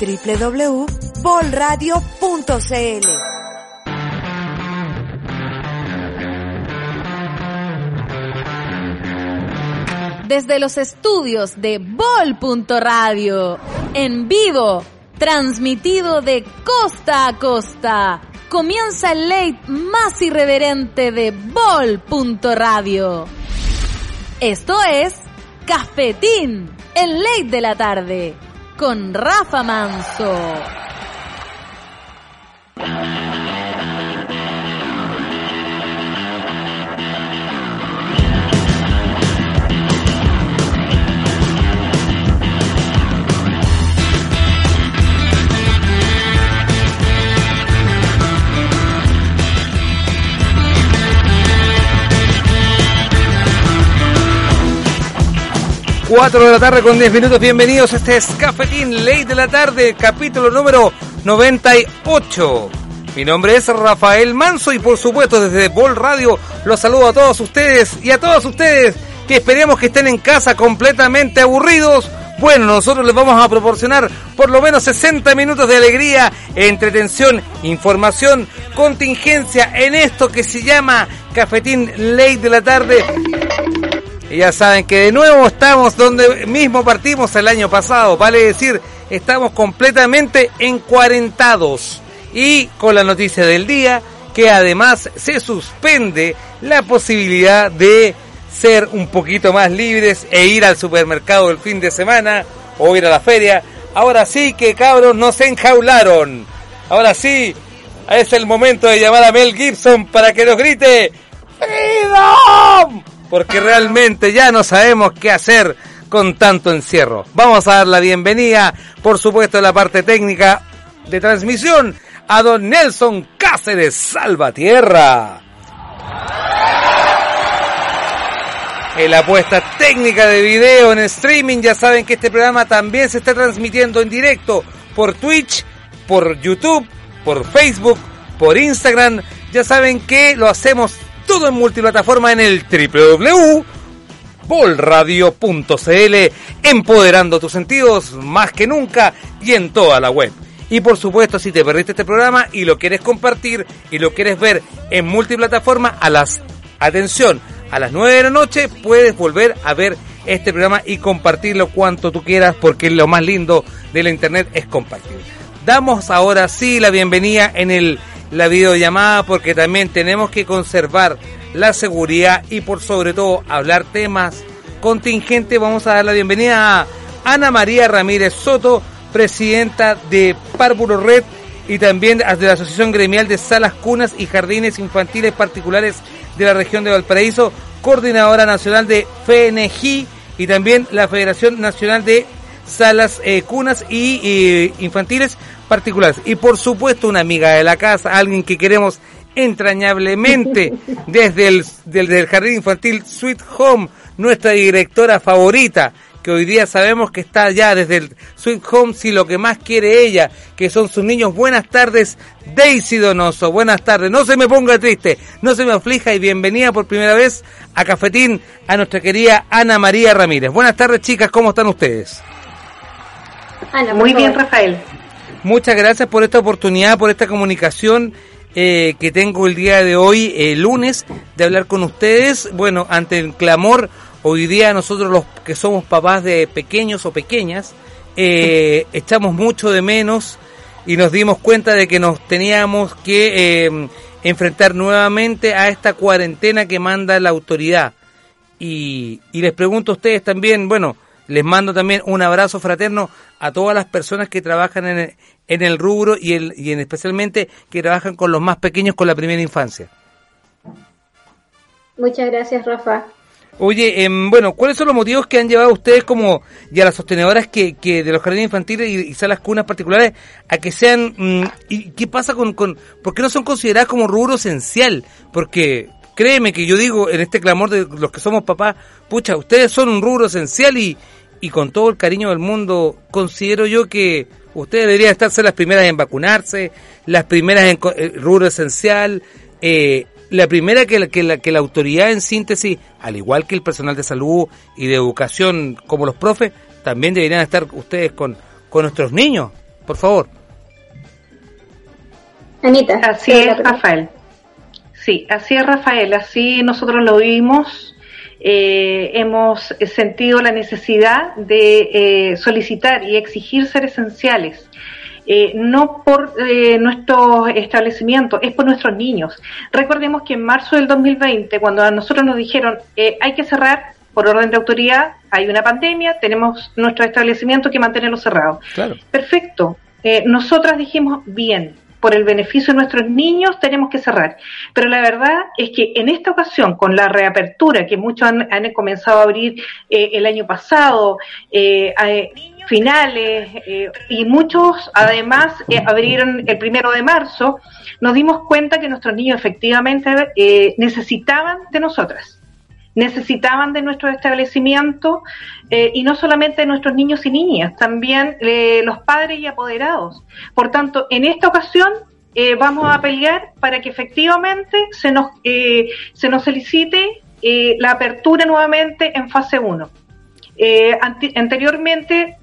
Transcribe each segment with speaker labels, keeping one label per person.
Speaker 1: www.bolradio.cl.
Speaker 2: Desde los estudios de Bol.radio, en vivo, transmitido de costa a costa, comienza el late más irreverente de Bol.radio. Esto es Cafetín, el late de la tarde, con Rafa Manso.
Speaker 3: Cuatro de la tarde con 10 minutos, bienvenidos. Este es Cafetín Ley de la Tarde, capítulo número 98. Mi nombre es Rafael Manso y por supuesto desde Bol Radio los saludo a todos ustedes y a todas ustedes que esperemos que estén en casa completamente aburridos. Bueno, nosotros les vamos a proporcionar por lo menos 60 minutos de alegría, entretención, información, contingencia en esto que se llama Cafetín Ley de la Tarde. Y ya saben que de nuevo estamos donde mismo partimos el año pasado, vale decir, estamos completamente encuarentados. Y con la noticia del día, que además se suspende la posibilidad de ser un poquito más libres e ir al supermercado el fin de semana o ir a la feria. Ahora sí que cabros nos enjaularon. Ahora sí, es el momento de llamar a Mel Gibson para que nos grite ¡Freedom! Porque realmente ya no sabemos qué hacer con tanto encierro. Vamos a dar la bienvenida, por supuesto, en la parte técnica de transmisión a don Nelson Cáceres Salvatierra. En la apuesta técnica de video en streaming, ya saben que este programa también se está transmitiendo en directo por Twitch, por YouTube, por Facebook, por Instagram. Ya saben que lo hacemos todo en multiplataforma en el www.bolradio.cl, empoderando tus sentidos más que nunca y en toda la web. Y por supuesto, si te perdiste este programa y lo quieres compartir y lo quieres ver en multiplataforma, a las, atención, a las 9 de la noche puedes volver a ver este programa y compartirlo cuanto tú quieras porque lo más lindo de la internet es compartir. Damos ahora sí la bienvenida en el la videollamada porque también tenemos que conservar la seguridad y por sobre todo hablar temas contingentes. Vamos a dar la bienvenida a Ana María Ramírez Soto, presidenta de Párvulo Red y también de la Asociación Gremial de Salas, Cunas y Jardines Infantiles Particulares de la región de Valparaíso, coordinadora nacional de FNG y también la Federación Nacional de Salas, eh, Cunas y Infantiles particulares. Y por supuesto una amiga de la casa, alguien que queremos entrañablemente desde el, del Jardín Infantil Sweet Home, nuestra directora favorita, que hoy día sabemos que está ya desde el Sweet Home, si lo que más quiere ella, que son sus niños. Buenas tardes, Daisy Donoso. Buenas tardes. No se me ponga triste, no se me aflija y bienvenida por primera vez a Cafetín a nuestra querida Ana María Ramírez. Buenas tardes, chicas. ¿Cómo están ustedes?
Speaker 4: Muy bien, Rafael.
Speaker 3: Muchas gracias por esta oportunidad, por esta comunicación eh, que tengo el día de hoy, eh, lunes, de hablar con ustedes. Bueno, ante el clamor, hoy día nosotros los que somos papás de pequeños o pequeñas, eh, echamos mucho de menos y nos dimos cuenta de que nos teníamos que enfrentar nuevamente a esta cuarentena que manda la autoridad. Y, y les pregunto a ustedes también, bueno, les mando también un abrazo fraterno a todas las personas que trabajan en el, en el rubro y, el, y en especialmente que trabajan con los más pequeños con la primera infancia.
Speaker 4: Muchas gracias, Rafa.
Speaker 3: Oye, em, bueno, ¿cuáles son los motivos que han llevado a ustedes como y a las sostenedoras que, que de los jardines infantiles y, salas cunas particulares a que sean mm, y qué pasa con, con por qué no son consideradas como rubro esencial? Porque créeme que yo digo en este clamor de los que somos papás, pucha, ustedes son un rubro esencial y, y con todo el cariño del mundo, considero yo que ustedes deberían estarse las primeras en vacunarse, las primeras en eh, rubro esencial, eh, la primera que la, que, la, que la autoridad en síntesis, al igual que el personal de salud y de educación como los profes, también deberían estar ustedes con, con nuestros niños, Por favor.
Speaker 4: Anita.
Speaker 1: Así es, Rafael. Sí, así es, Rafael. Así nosotros lo vimos. Eh, hemos sentido la necesidad de eh, solicitar y exigir ser esenciales. Eh, no por eh, nuestros establecimientos, es por nuestros niños. Recordemos que en marzo del 2020, cuando a nosotros nos dijeron hay que cerrar por orden de autoridad, hay una pandemia, tenemos nuestro establecimiento que mantenerlo cerrado. Claro. Perfecto. nosotras dijimos, bien, por el beneficio de nuestros niños tenemos que cerrar. Pero la verdad es que en esta ocasión, con la reapertura que muchos han, comenzado a abrir eh, el año pasado, eh, finales, eh, y muchos además abrieron el primero de marzo, nos dimos cuenta que nuestros niños efectivamente necesitaban de nosotras necesitaban de nuestro establecimiento eh, y no solamente de nuestros niños y niñas, también eh, los padres y apoderados. Por tanto, en esta ocasión eh, vamos a pelear para que efectivamente se nos, se nos solicite la apertura nuevamente en fase 1. anteriormente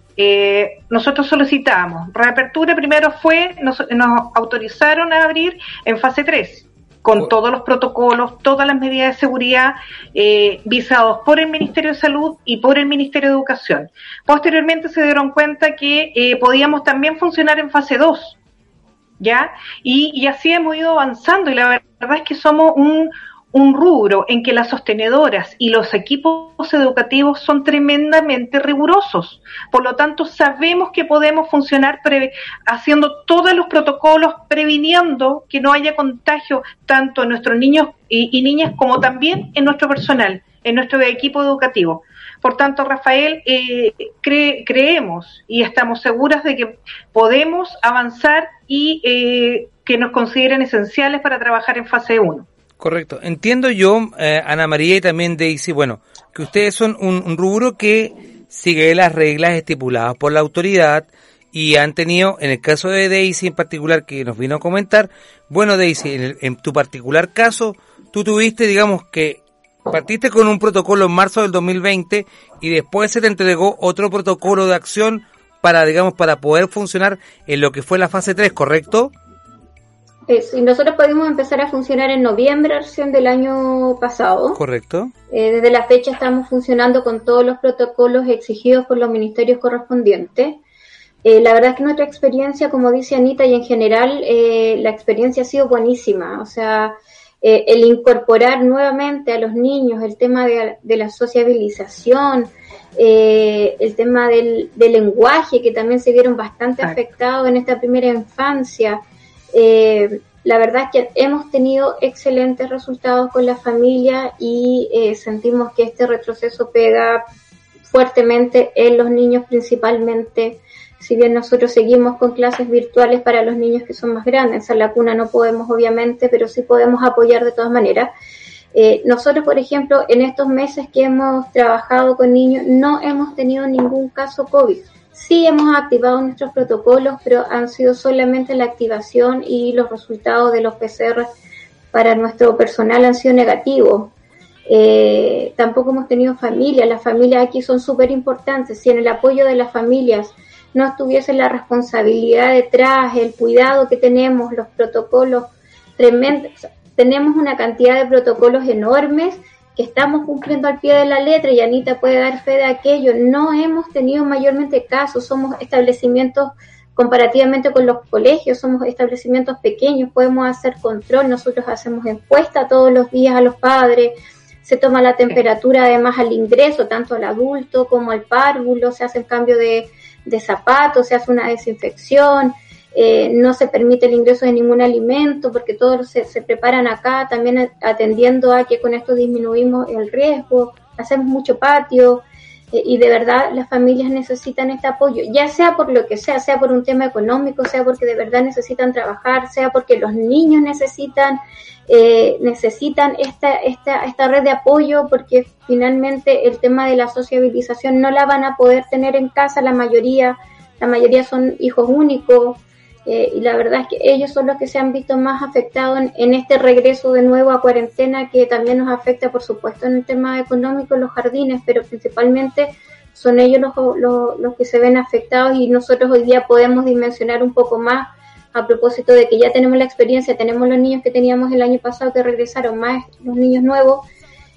Speaker 1: nosotros solicitamos reapertura, primero fue, nos, nos autorizaron a abrir en fase 3 con todos los protocolos, todas las medidas de seguridad eh, visados por el Ministerio de Salud y por el Ministerio de Educación. Posteriormente se dieron cuenta que eh, podíamos también funcionar en fase 2, ¿ya? Y, y así hemos ido avanzando y la verdad es que somos un, un rubro en que las sostenedoras y los equipos educativos son tremendamente rigurosos. Por lo tanto, sabemos que podemos funcionar haciendo todos los protocolos, previniendo que no haya contagio tanto en nuestros niños y, niñas como también en nuestro personal, en nuestro equipo educativo. Por tanto, Rafael, eh, creemos y estamos seguras de que podemos avanzar y eh, que nos consideren esenciales para trabajar en fase 1.
Speaker 3: Correcto. Entiendo yo, eh, Ana María y también Daisy, bueno, que ustedes son un, rubro que sigue las reglas estipuladas por la autoridad y han tenido, en el caso de Daisy en particular, que nos vino a comentar, bueno, Daisy, en, tu particular caso, tú tuviste, digamos, que partiste con un protocolo en marzo del 2020 y después se te entregó otro protocolo de acción para, digamos, para poder funcionar en lo que fue la fase 3, ¿correcto?
Speaker 4: Y nosotros pudimos empezar a funcionar en noviembre del año pasado.
Speaker 3: Correcto.
Speaker 4: Eh, desde la fecha estamos funcionando con todos los protocolos exigidos por los ministerios correspondientes. Eh, la verdad es que nuestra experiencia, como dice Anita, y en general eh, la experiencia ha sido buenísima. O sea, el incorporar nuevamente a los niños el tema de, la sociabilización, el tema del, lenguaje, que también se vieron bastante afectados en esta primera infancia. Eh, la verdad es que hemos tenido excelentes resultados con la familia y eh, sentimos que este retroceso pega fuertemente en los niños principalmente. Si bien nosotros seguimos con clases virtuales para los niños que son más grandes, en la cuna no podemos obviamente, pero sí podemos apoyar de todas maneras. Eh, nosotros, por ejemplo, en estos meses que hemos trabajado con niños, no hemos tenido ningún caso COVID. Sí hemos activado nuestros protocolos, pero han sido solamente la activación y los resultados de los PCR para nuestro personal han sido negativos. Eh, tampoco hemos tenido familias, las familias aquí son súper importantes. Si en el apoyo de las familias no estuviese la responsabilidad detrás, el cuidado que tenemos, los protocolos tremendos, tenemos una cantidad de protocolos enormes que estamos cumpliendo al pie de la letra y Anita puede dar fe de aquello. No hemos tenido mayormente casos, somos establecimientos comparativamente con los colegios, somos establecimientos pequeños, podemos hacer control, nosotros hacemos encuesta todos los días a los padres, se toma la temperatura además al ingreso, tanto al adulto como al párvulo, se hace el cambio de, de zapatos, se hace una desinfección, eh, no se permite el ingreso de ningún alimento porque todos se, preparan acá, también atendiendo a que con esto disminuimos el riesgo, hacemos mucho patio eh, y de verdad las familias necesitan este apoyo, ya sea por lo que sea, sea por un tema económico, sea porque de verdad necesitan trabajar, sea porque los niños necesitan eh, necesitan esta, esta, esta red de apoyo porque finalmente el tema de la sociabilización no la van a poder tener en casa la mayoría, la mayoría son hijos únicos, eh, y la verdad es que ellos son los que se han visto más afectados en, este regreso de nuevo a cuarentena que también nos afecta por supuesto en el tema económico los jardines pero principalmente son ellos los, los, que se ven afectados y nosotros hoy día podemos dimensionar un poco más a propósito de que ya tenemos la experiencia, tenemos los niños que teníamos el año pasado que regresaron, más los niños nuevos,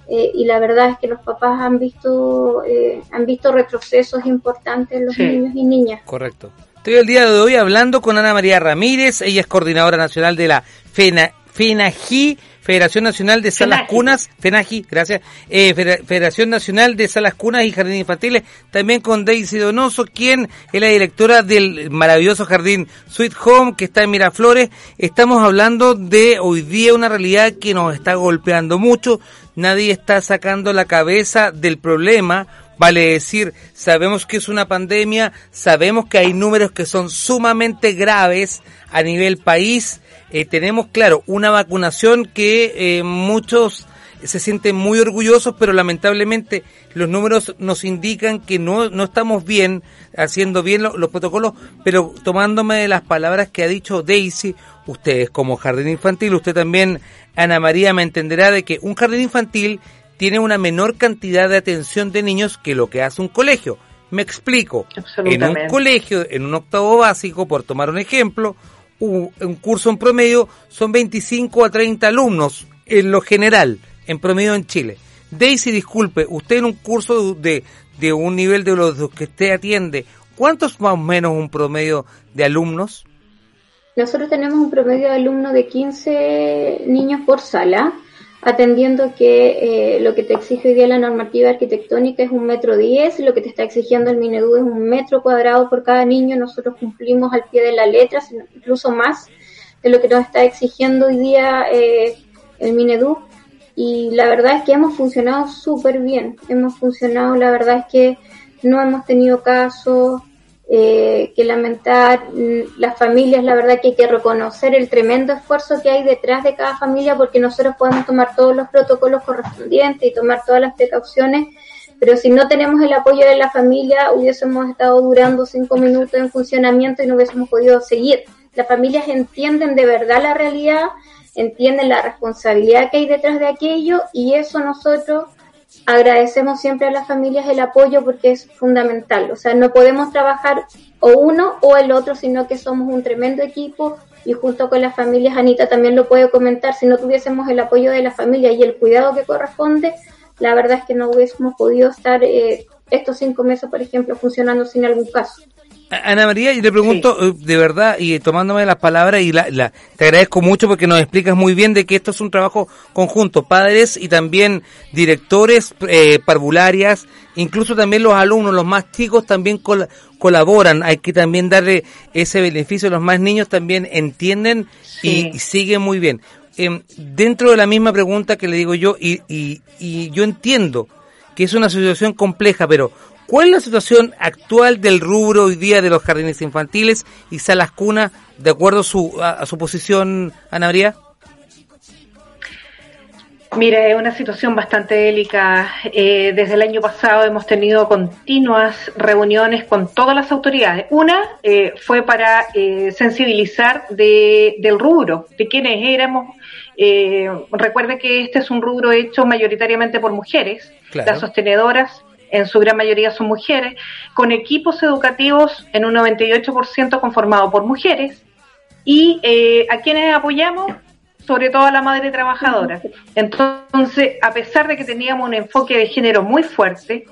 Speaker 4: eh, y la verdad es que los papás han visto eh, han visto retrocesos importantes en los niños y niñas.
Speaker 3: Correcto. Estoy el día de hoy hablando con Ana María Ramírez, ella es coordinadora nacional de la FENA, FENAGI, Federación Nacional de Salas Cunas, FENAGI, gracias, eh, Federación Nacional de Salas Cunas y Jardines Infantiles, también con Daisy Donoso, quien es la directora del maravilloso jardín Sweet Home, que está en Miraflores. Estamos hablando de hoy día una realidad que nos está golpeando mucho, nadie está sacando la cabeza del problema, Vale decir, sabemos que es una pandemia, sabemos que hay números que son sumamente graves a nivel país. Eh, tenemos, claro, una vacunación que eh, muchos se sienten muy orgullosos, pero lamentablemente los números nos indican que no, no estamos bien, haciendo bien los protocolos, pero tomándome de las palabras que ha dicho Daisy, ustedes como jardín infantil, usted también, Ana María, me entenderá de que un jardín infantil tiene una menor cantidad de atención de niños que lo que hace un colegio. Me explico. En un colegio, en un octavo básico, por tomar un ejemplo, un, curso en promedio son 25 a 30 alumnos en lo general, en promedio en Chile. Daisy, disculpe, usted en un curso de, de un nivel de los que usted atiende, ¿cuántos más o menos un promedio de alumnos?
Speaker 4: Nosotros tenemos un promedio de alumnos de 15 niños por sala atendiendo que eh, lo que te exige hoy día la normativa arquitectónica es un metro diez, lo que te está exigiendo el Minedu es un metro cuadrado por cada niño, nosotros cumplimos al pie de la letra, incluso más de lo que nos está exigiendo hoy día eh, el Minedu. Y la verdad es que hemos funcionado súper bien, hemos funcionado, la verdad es que no hemos tenido casos, eh, que lamentar mm, las familias, la verdad que hay que reconocer el tremendo esfuerzo que hay detrás de cada familia porque nosotros podemos tomar todos los protocolos correspondientes y tomar todas las precauciones, pero si no tenemos el apoyo de la familia hubiésemos estado durando cinco minutos en funcionamiento y no hubiésemos podido seguir. Las familias entienden de verdad la realidad, entienden la responsabilidad que hay detrás de aquello y eso nosotros agradecemos siempre a las familias el apoyo porque es fundamental. O sea, no podemos trabajar o uno o el otro, sino que somos un tremendo equipo y junto con las familias, Anita también lo puede comentar, si no tuviésemos el apoyo de la familia y el cuidado que corresponde, la verdad es que no hubiésemos podido estar eh, estos cinco meses, por ejemplo, funcionando sin algún caso.
Speaker 3: Ana María, y te pregunto eh, de verdad y tomándome las palabras y la, te agradezco mucho porque nos explicas muy bien de que esto es un trabajo conjunto, padres y también directores, eh, parvularias, incluso también los alumnos, los más chicos también colaboran, hay que también darle ese beneficio, los más niños también entienden y, siguen muy bien. Em, dentro de la misma pregunta que le digo yo, y, y, y yo entiendo que es una situación compleja, pero ¿Cuál es la situación actual del rubro hoy día de los jardines infantiles y salas cuna, de acuerdo a su, a, su posición, Ana María?
Speaker 1: Mira, es una situación bastante delicada. Eh, desde el año pasado hemos tenido continuas reuniones con todas las autoridades. Una eh, fue para eh, sensibilizar de, del rubro, de quienes éramos. recuerde que este es un rubro hecho mayoritariamente por mujeres. Las sostenedoras en su gran mayoría son mujeres, con equipos educativos en un 98% conformados por mujeres, y eh, a quienes apoyamos, sobre todo a la madre trabajadora. Entonces, a pesar de que teníamos un enfoque de género muy fuerte,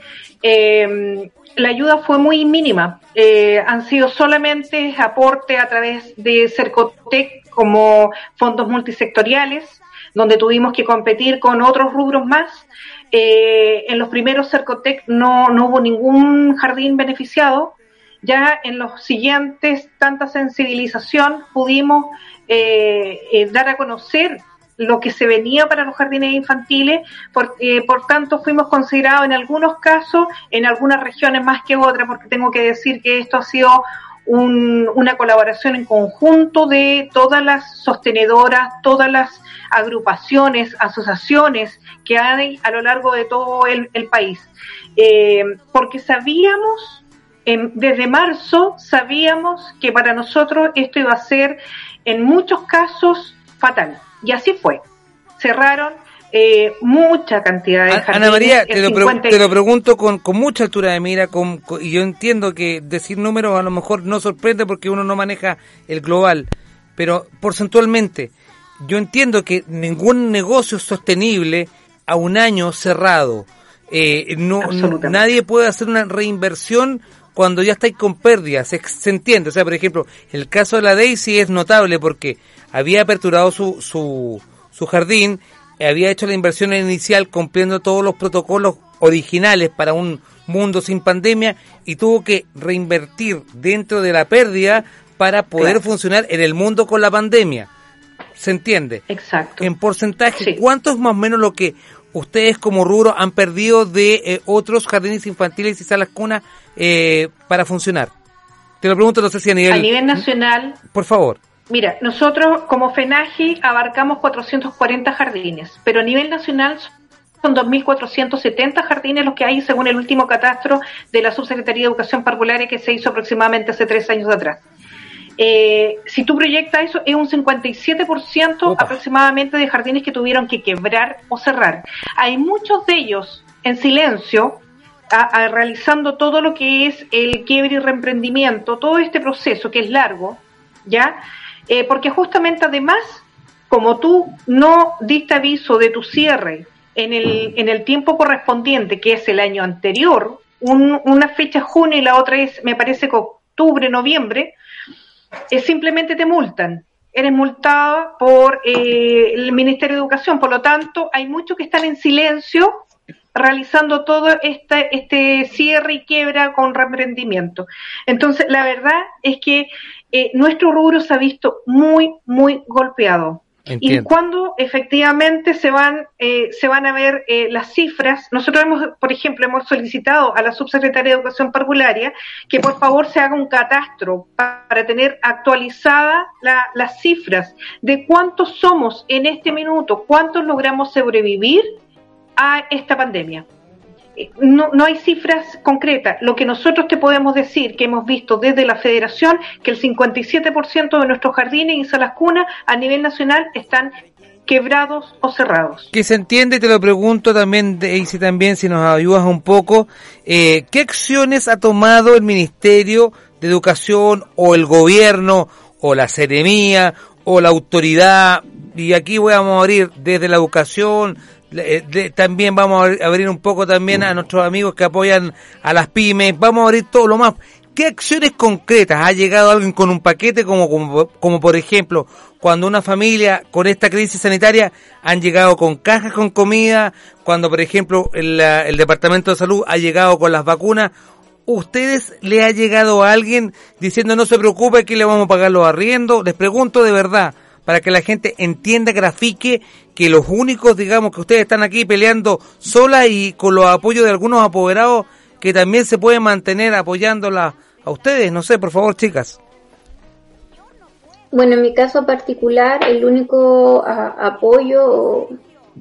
Speaker 1: eh, la ayuda fue muy mínima. Eh, han sido solamente aporte a través de Cercotec como fondos multisectoriales, donde tuvimos que competir con otros rubros más eh, en los primeros Cercotec no, no hubo ningún jardín beneficiado. Ya en los siguientes, tanta sensibilización, pudimos eh, eh, dar a conocer lo que se venía para los jardines infantiles, por, por tanto fuimos considerados en algunos casos, en algunas regiones más que otras, porque tengo que decir que esto ha sido una colaboración en conjunto de todas las sostenedoras, todas las agrupaciones, asociaciones que hay a lo largo de todo el, país. Eh, porque sabíamos, desde marzo, sabíamos que para nosotros esto iba a ser en muchos casos fatal. Y así fue. Cerraron eh, mucha cantidad de jardines.
Speaker 3: Ana María, te lo, te lo, pregunto con, con mucha altura de mira, con, y yo entiendo que decir números a lo mejor no sorprende porque uno no maneja el global, pero porcentualmente, yo entiendo que ningún negocio es sostenible a un año cerrado. Eh, no, nadie puede hacer una reinversión cuando ya estáis con pérdidas, se, se, entiende. O sea, por ejemplo, el caso de la Daisy es notable porque había aperturado su, su, su jardín había hecho la inversión inicial cumpliendo todos los protocolos originales para un mundo sin pandemia y tuvo que reinvertir dentro de la pérdida para poder funcionar en el mundo con la pandemia. ¿Se entiende?
Speaker 1: Exacto.
Speaker 3: En porcentaje, ¿cuánto es más o menos lo que ustedes como rubro han perdido de eh, otros jardines infantiles y salas cunas eh, para funcionar? Te lo pregunto, no sé si a nivel...
Speaker 1: A nivel nacional...
Speaker 3: Por favor.
Speaker 1: Mira, nosotros como FENAGI abarcamos 440 jardines, pero a nivel nacional son 2.470 jardines los que hay según el último catastro de la Subsecretaría de Educación Parvularia que se hizo aproximadamente hace tres años atrás. Eh, si tú proyectas eso, es un 57% aproximadamente de jardines que tuvieron que quebrar o cerrar. Hay muchos de ellos en silencio, realizando todo lo que es el quiebre y reemprendimiento, todo este proceso que es largo, ¿ya? Eh, porque justamente además, como tú no diste aviso de tu cierre en el, en el tiempo correspondiente, que es el año anterior, una fecha junio y la otra es, me parece octubre, noviembre, es simplemente te multan. Eres multada por eh, el Ministerio de Educación, por lo tanto, hay muchos que están en silencio realizando todo este, este cierre y quiebra con reprendimiento. Entonces, la verdad es que eh, nuestro rubro se ha visto muy, muy golpeado. Y cuando efectivamente se van, eh, se van a ver eh, las cifras, nosotros hemos, por ejemplo, hemos solicitado a la subsecretaria de Educación Parvularia que por favor se haga un catastro para, tener actualizadas las cifras de cuántos somos en este minuto, cuántos logramos sobrevivir a esta pandemia no, no hay cifras concretas. Lo que nosotros te podemos decir, que hemos visto desde la federación, que el 57% de nuestros jardines y salas cunas a nivel nacional están quebrados o cerrados.
Speaker 3: Que se entiende, te lo pregunto también, Daisy, también, si nos ayudas un poco, eh, ¿qué acciones ha tomado el Ministerio de Educación o el gobierno o la seremía o la autoridad? Y aquí voy a morir desde la educación, eh, también vamos a abrir un poco también a nuestros amigos que apoyan a las pymes, vamos a abrir todo lo más. ¿Qué acciones concretas ha llegado alguien con un paquete como, como, por ejemplo cuando una familia con esta crisis sanitaria han llegado con cajas con comida, cuando por ejemplo el, el Departamento de Salud ha llegado con las vacunas? ¿Ustedes le ha llegado a alguien diciendo no se preocupe que le vamos a pagar los arriendos? Les pregunto de verdad, para que la gente entienda, grafique que los únicos, digamos, que ustedes están aquí peleando sola y con los apoyos de algunos apoderados que también se pueden mantener apoyándola a ustedes. No sé, por favor, chicas.
Speaker 4: Bueno, en mi caso particular, el único apoyo,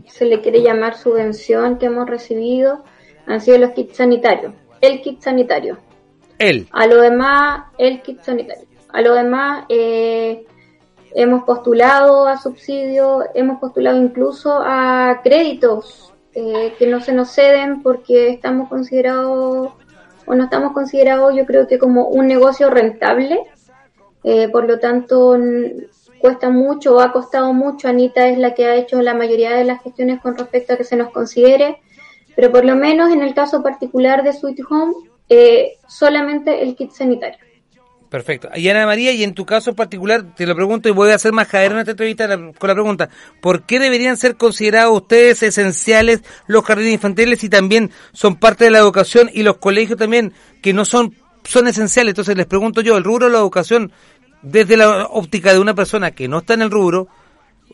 Speaker 4: se le quiere llamar subvención que hemos recibido, han sido los kits sanitarios. El kit sanitario.
Speaker 3: El.
Speaker 4: A lo demás, el kit sanitario. A lo demás, eh, hemos postulado a subsidios, hemos postulado incluso a créditos eh, que no se nos ceden porque estamos considerados o no estamos considerados yo creo que como un negocio rentable, eh, por lo tanto cuesta mucho o ha costado mucho, Anita es la que ha hecho la mayoría de las gestiones con respecto a que se nos considere, pero por lo menos en el caso particular de Sweet Home, eh, solamente el kit sanitario.
Speaker 3: Perfecto. Y Ana María, y en tu caso en particular, te lo pregunto y voy a hacer más caer en esta entrevista con la pregunta, ¿por qué deberían ser considerados ustedes esenciales los jardines infantiles y también son parte de la educación y los colegios también que no son, son esenciales? Entonces les pregunto yo, el rubro de la educación, desde la óptica de una persona que no está en el rubro,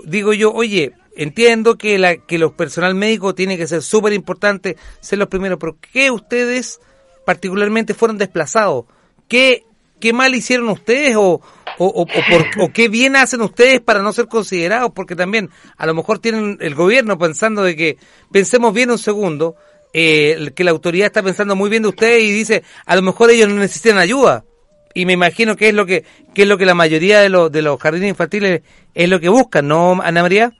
Speaker 3: digo yo, oye, entiendo que, la, que los personal médico tiene que ser súper importante, ser los primeros, pero ¿qué ustedes particularmente fueron desplazados? ¿Qué qué mal hicieron ustedes o, o, por, qué bien hacen ustedes para no ser considerados, porque también a lo mejor tienen el gobierno pensando de que, pensemos bien un segundo, eh, que la autoridad está pensando muy bien de ustedes y dice, a lo mejor ellos no necesitan ayuda. Y me imagino que es lo que, que es lo que la mayoría de los, de los jardines infantiles es lo que buscan, ¿no, Ana María?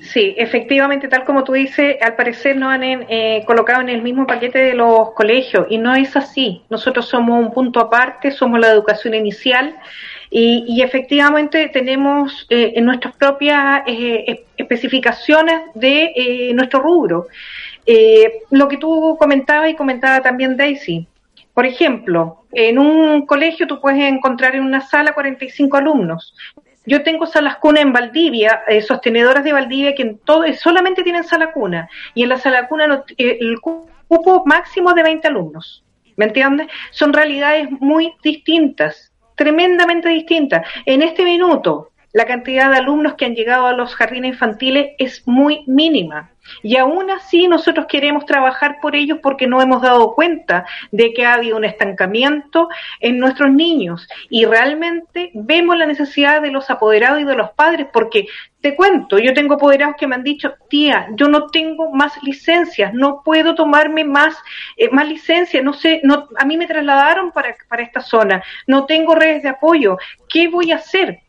Speaker 1: Sí, efectivamente, tal como tú dices, al parecer no han eh, colocado en el mismo paquete de los colegios y no es así. Nosotros somos un punto aparte, somos la educación inicial y, efectivamente tenemos eh, en nuestras propias eh, especificaciones de eh, nuestro rubro. lo que tú comentabas y comentaba también Daisy, por ejemplo, en un colegio tú puedes encontrar en una sala 45 alumnos. Yo tengo salas cuna en Valdivia, sostenedoras de Valdivia que en todo, solamente tienen sala cuna y en la sala cuna el cupo máximo de 20 alumnos. ¿Me entiendes? Son realidades muy distintas tremendamente distinta. En este minuto, la cantidad de alumnos que han llegado a los jardines infantiles es muy mínima. Y aún así nosotros queremos trabajar por ellos porque no hemos dado cuenta de que ha habido un estancamiento en nuestros niños y realmente vemos la necesidad de los apoderados y de los padres porque te cuento, yo tengo apoderados que me han dicho, tía, yo no tengo más licencias, no puedo tomarme más, eh, más licencias, no sé, no, a mí me trasladaron para, para esta zona, no tengo redes de apoyo, ¿qué voy a hacer?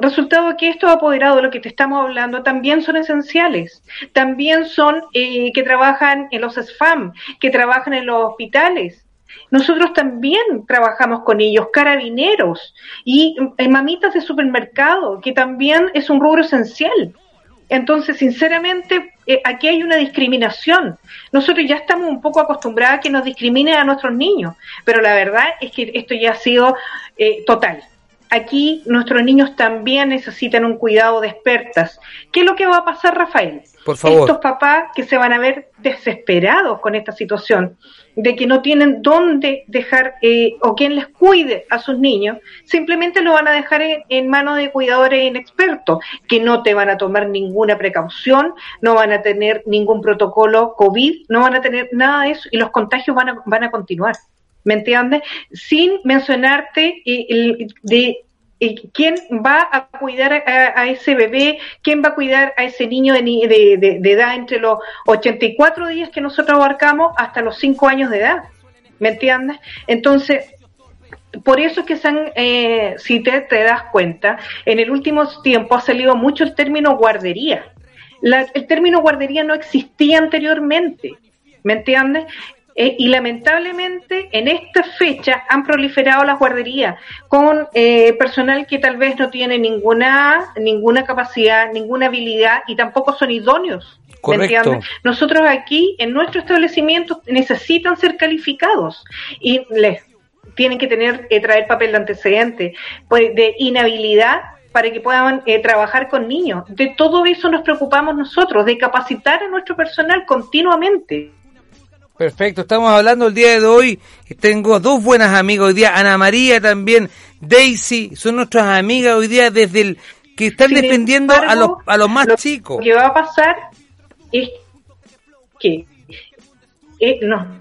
Speaker 1: Resultado que estos apoderados de lo que te estamos hablando también son esenciales, también son eh, que trabajan en los SFAM, que trabajan en los hospitales. Nosotros también trabajamos con ellos, carabineros y eh, mamitas de supermercado, que también es un rubro esencial. Entonces, sinceramente, eh, aquí hay una discriminación. Nosotros ya estamos un poco acostumbrados a que nos discriminen a nuestros niños, pero la verdad es que esto ya ha sido total aquí nuestros niños también necesitan un cuidado de expertas. ¿Qué es lo que va a pasar, Rafael?
Speaker 3: Por favor.
Speaker 1: Estos papás que se van a ver desesperados con esta situación, de que no tienen dónde dejar eh, o quien les cuide a sus niños, simplemente lo van a dejar en, manos de cuidadores inexpertos, que no te van a tomar ninguna precaución, no van a tener ningún protocolo COVID, no van a tener nada de eso y los contagios van a, van a continuar. ¿Me entiendes? Sin mencionarte eh, de quién va a cuidar a, ese bebé, quién va a cuidar a ese niño de, de, edad entre los 84 días que nosotros abarcamos hasta los 5 años de edad, ¿me entiendes? Entonces, por eso es que eh, si te, te, das cuenta, en el último tiempo ha salido mucho el término guardería. el término guardería no existía anteriormente, ¿me entiendes? Eh, y lamentablemente en esta fecha han proliferado las guarderías con eh, personal que tal vez no tiene ninguna ninguna capacidad, ninguna habilidad y tampoco son idóneos.
Speaker 3: Correcto.
Speaker 1: Nosotros aquí en nuestro establecimiento necesitan ser calificados y les tienen que tener eh, traer papel de antecedente pues, de inhabilidad para que puedan trabajar con niños. De todo eso nos preocupamos nosotros, de capacitar a nuestro personal continuamente.
Speaker 3: Perfecto, estamos hablando el día de hoy. Tengo dos buenas amigas hoy día, Ana María también, Daisy, son nuestras amigas hoy día desde el que están defendiendo a los a los más chicos.
Speaker 1: Lo que va a pasar es que eh, no,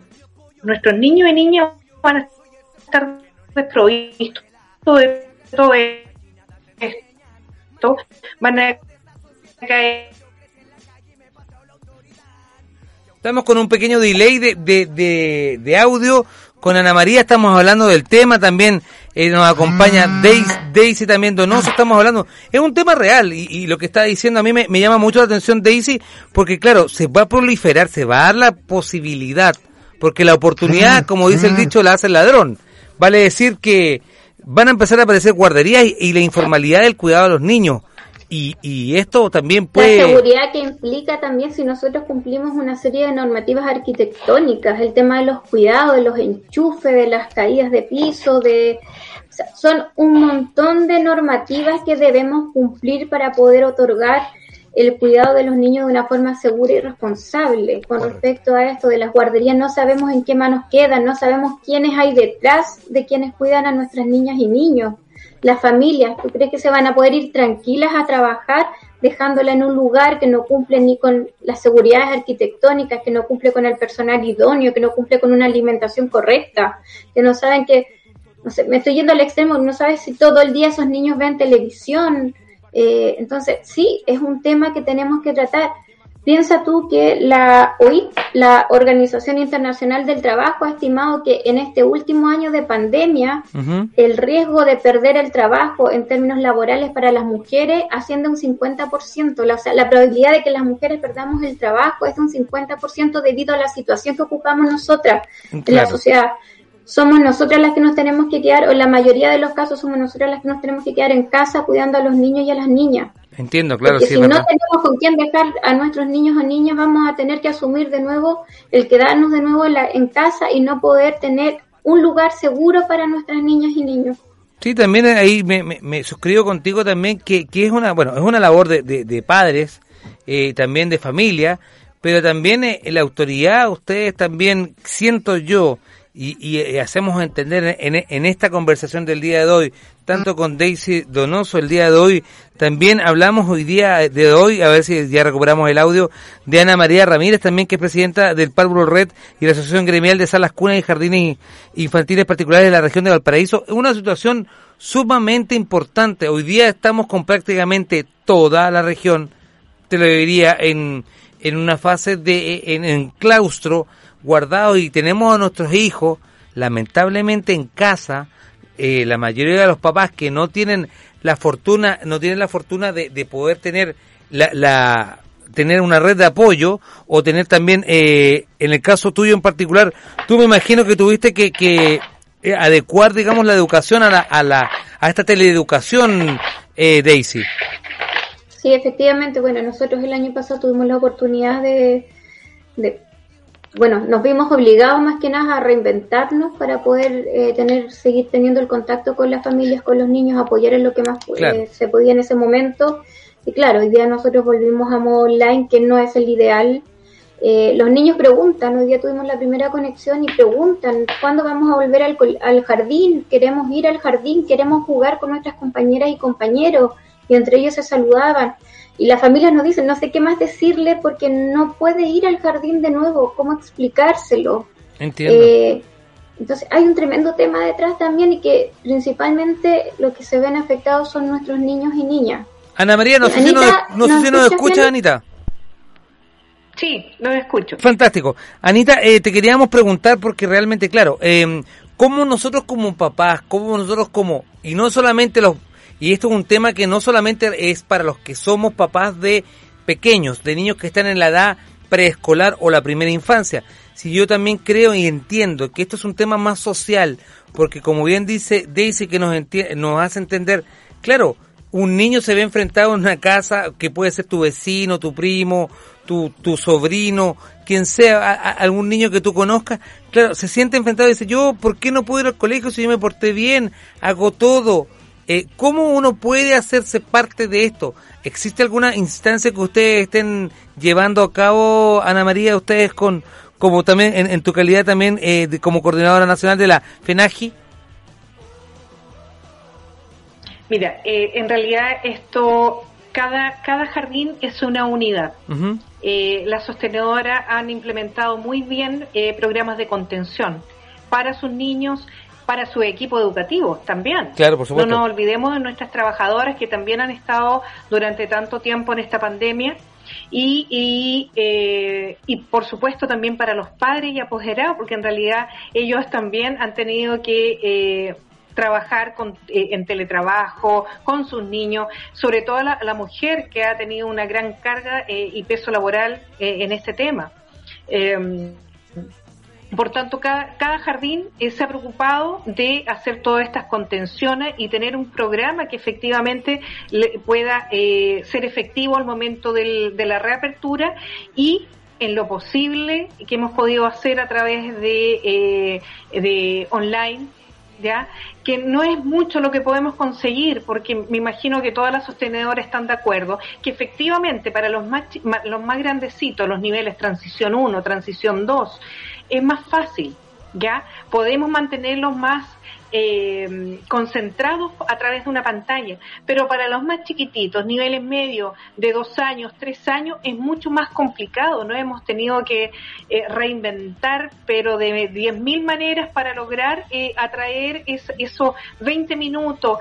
Speaker 1: nuestros niños y niñas van a estar desprovistos de todo esto, van a caer
Speaker 3: Estamos con un pequeño delay de, de, de, audio. Con Ana María estamos hablando del tema. También eh, nos acompaña ah. Daisy, Daisy también Donoso. Estamos hablando. Es un tema real. Y, lo que está diciendo a mí me, me, llama mucho la atención Daisy. Porque claro, se va a proliferar, se va a dar la posibilidad. Porque la oportunidad, como dice el dicho, la hace el ladrón. Vale decir que van a empezar a aparecer guarderías y la informalidad del cuidado de los niños. Y, y esto también puede...
Speaker 4: La seguridad que implica también si nosotros cumplimos una serie de normativas arquitectónicas, el tema de los cuidados, de los enchufes, de las caídas de piso, de... son un montón de normativas que debemos cumplir para poder otorgar el cuidado de los niños de una forma segura y responsable. Con respecto a esto de las guarderías, no sabemos en qué manos quedan, no sabemos quiénes hay detrás de quienes cuidan a nuestras niñas y niños las familias, ¿tú crees que se van a poder ir tranquilas a trabajar dejándola en un lugar que no cumple ni con las seguridades arquitectónicas, que no cumple con el personal idóneo, que no cumple con una alimentación correcta, que no saben que, no sé, me estoy yendo al extremo, no sabes si todo el día esos niños ven televisión. Eh, entonces, sí, es un tema que tenemos que tratar. Piensa tú que la OIT, la Organización Internacional del Trabajo, ha estimado que en este último año de pandemia el riesgo de perder el trabajo en términos laborales para las mujeres asciende a un 50%. La, o sea, la probabilidad de que las mujeres perdamos el trabajo es un 50% debido a la situación que ocupamos nosotras en la sociedad somos nosotras las que nos tenemos que quedar, o en la mayoría de los casos somos nosotras las que nos tenemos que quedar en casa cuidando a los niños y a las niñas.
Speaker 3: Entiendo, claro.
Speaker 4: si no tenemos con quién dejar a nuestros niños o niñas, vamos a tener que asumir de nuevo el quedarnos de nuevo en, la, en casa y no poder tener un lugar seguro para nuestras niñas y niños.
Speaker 3: Sí, también ahí me, me, suscribo contigo también que, que, es una, bueno, es una labor de, de, padres, eh, también de familia, pero también eh, la autoridad, ustedes también, siento yo, y, hacemos entender en, esta conversación del día de hoy, tanto con Daisy Donoso el día de hoy, también hablamos hoy día de hoy, a ver si ya recuperamos el audio, de Ana María Ramírez, también que es presidenta del Párvulo Red y la Asociación Gremial de Salas Cunas y Jardines Infantiles Particulares de la región de Valparaíso. Una situación sumamente importante. Hoy día estamos con prácticamente toda la región, te lo diría, en, en una fase de en, en claustro, guardados y tenemos a nuestros hijos, lamentablemente en casa, eh, la mayoría de los papás que no tienen la fortuna, no tienen la fortuna de, de poder tener la, la, tener una red de apoyo o tener también, eh, en el caso tuyo en particular, tú me imagino que tuviste que, que eh, adecuar, digamos, la educación a la, a la, a esta teleeducación, eh, Daisy.
Speaker 4: Sí, efectivamente, bueno, nosotros el año pasado tuvimos la oportunidad de, de bueno, nos vimos obligados más que nada a reinventarnos para poder eh, tener, seguir teniendo el contacto con las familias, con los niños, apoyar en lo que más eh, se podía en ese momento. Y claro, hoy día nosotros volvimos a modo online, que no es el ideal. Eh, los niños preguntan, hoy día tuvimos la primera conexión y preguntan, ¿cuándo vamos a volver al, al jardín? Queremos ir al jardín, queremos jugar con nuestras compañeras y compañeros. Y entre ellos se saludaban. Y la familia nos dice, no sé qué más decirle porque no puede ir al jardín de nuevo, cómo explicárselo.
Speaker 3: Entiendo.
Speaker 4: Eh, entonces hay un tremendo tema detrás también y que principalmente lo que se ven afectados son nuestros niños y niñas.
Speaker 3: Ana María, no sé si nos, no sé si nos escucha, Anita.
Speaker 1: Sí, lo escucho.
Speaker 3: Fantástico. Anita, eh, te queríamos preguntar porque realmente, claro, eh, ¿cómo nosotros como papás, cómo nosotros como, y no solamente los y esto es un tema que no solamente es para los que somos papás de pequeños, de niños que están en la edad preescolar o la primera infancia. Si yo también creo y entiendo que esto es un tema más social, porque como bien dice Daisy que nos, nos hace entender, claro, un niño se ve enfrentado en una casa que puede ser tu vecino, tu primo, tu, tu sobrino, quien sea, algún niño que tú conozcas, claro, se siente enfrentado y dice, yo, ¿por qué no puedo ir al colegio si yo me porté bien? Hago todo. Eh, ¿Cómo uno puede hacerse parte de esto? ¿Existe alguna instancia que ustedes estén llevando a cabo, Ana María, ustedes con como también en, tu calidad también eh, como coordinadora nacional de la FENAGI?
Speaker 1: Mira, eh, en realidad esto, cada, cada jardín es una unidad. Eh, las sostenedoras han implementado muy bien programas de contención para sus niños para su equipo educativo también.
Speaker 3: Claro, por supuesto.
Speaker 1: No nos olvidemos de nuestras trabajadoras que también han estado durante tanto tiempo en esta pandemia y, y, eh, y por supuesto también para los padres y apoderados, porque en realidad ellos también han tenido que eh, trabajar con, eh, en teletrabajo con sus niños, sobre todo la, la, mujer que ha tenido una gran carga y peso laboral en este tema. Por tanto, cada, cada jardín se ha preocupado de hacer todas estas contenciones y tener un programa que efectivamente pueda eh, ser efectivo al momento del, de la reapertura y en lo posible que hemos podido hacer a través de, eh, de online ¿ya? Que no es mucho lo que podemos conseguir, porque me imagino que todas las sostenedoras están de acuerdo, que efectivamente para los más, los más grandecitos, los niveles transición 1, transición 2, es más fácil, ¿ya? Podemos mantenerlos más eh, concentrados a través de una pantalla. Pero para los más chiquititos, niveles medios de dos años, tres años, es mucho más complicado. No hemos tenido que eh, reinventar, pero de diez mil maneras para lograr eh, atraer esos 20 minutos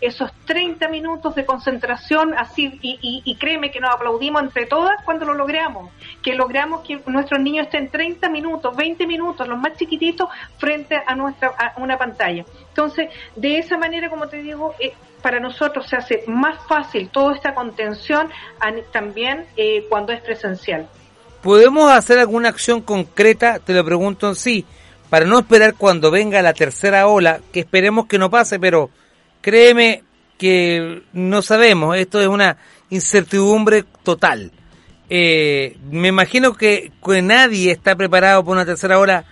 Speaker 1: esos 30 minutos de concentración, así, y, créeme que nos aplaudimos entre todas cuando lo logramos, que logramos que nuestros niños estén 30 minutos, 20 minutos, los más chiquititos, frente a nuestra a una pantalla. Entonces, de esa manera, como te digo, eh, para nosotros se hace más fácil toda esta contención también eh, cuando es presencial.
Speaker 3: ¿Podemos hacer alguna acción concreta? Te lo pregunto en sí, para no esperar cuando venga la tercera ola, que esperemos que no pase, pero créeme que no sabemos, esto es una incertidumbre total. Eh, me imagino que, nadie está preparado para una tercera ola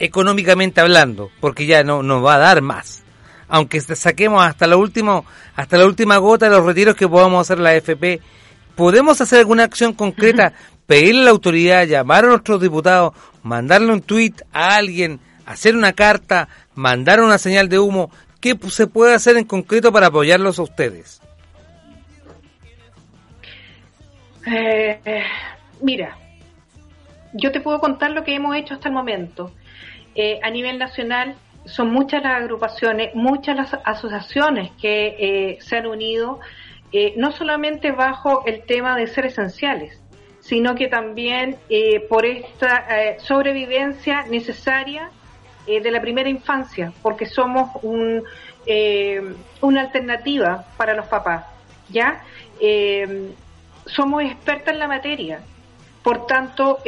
Speaker 3: económicamente hablando, porque ya no nos va a dar más. Aunque saquemos hasta la última, hasta la última gota de los retiros que podamos hacer la FP, podemos hacer alguna acción concreta, pedirle a la autoridad, llamar a nuestros diputados, mandarle un tweet a alguien, hacer una carta, mandar una señal de humo, ¿qué se puede hacer en concreto para apoyarlos a ustedes?
Speaker 1: Eh, mira, yo te puedo contar lo que hemos hecho hasta el momento. Eh, a nivel nacional son muchas las agrupaciones, muchas las asociaciones que eh, se han unido, no solamente bajo el tema de ser esenciales, sino que también por esta sobrevivencia necesaria eh, de la primera infancia, porque somos un, eh, una alternativa para los papás, ¿ya? Eh, somos expertas en la materia, por tanto,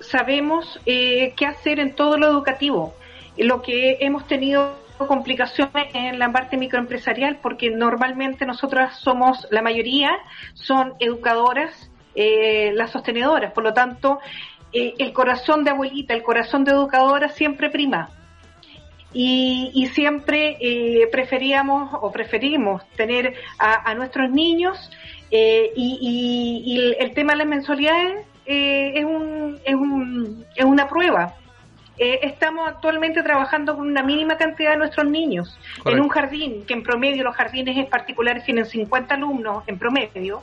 Speaker 1: sabemos qué hacer en todo lo educativo. Lo que hemos tenido complicaciones en la parte microempresarial porque normalmente nosotras somos, la mayoría son educadoras, las sostenedoras, por lo tanto, el corazón de abuelita, el corazón de educadora siempre prima y, siempre eh, preferíamos o preferimos tener a, nuestros niños eh, y, el, tema de las mensualidades eh, es, un, es, un, es una prueba. estamos actualmente trabajando con una mínima cantidad de nuestros niños en un jardín, que en promedio los jardines particulares tienen 50 alumnos en promedio.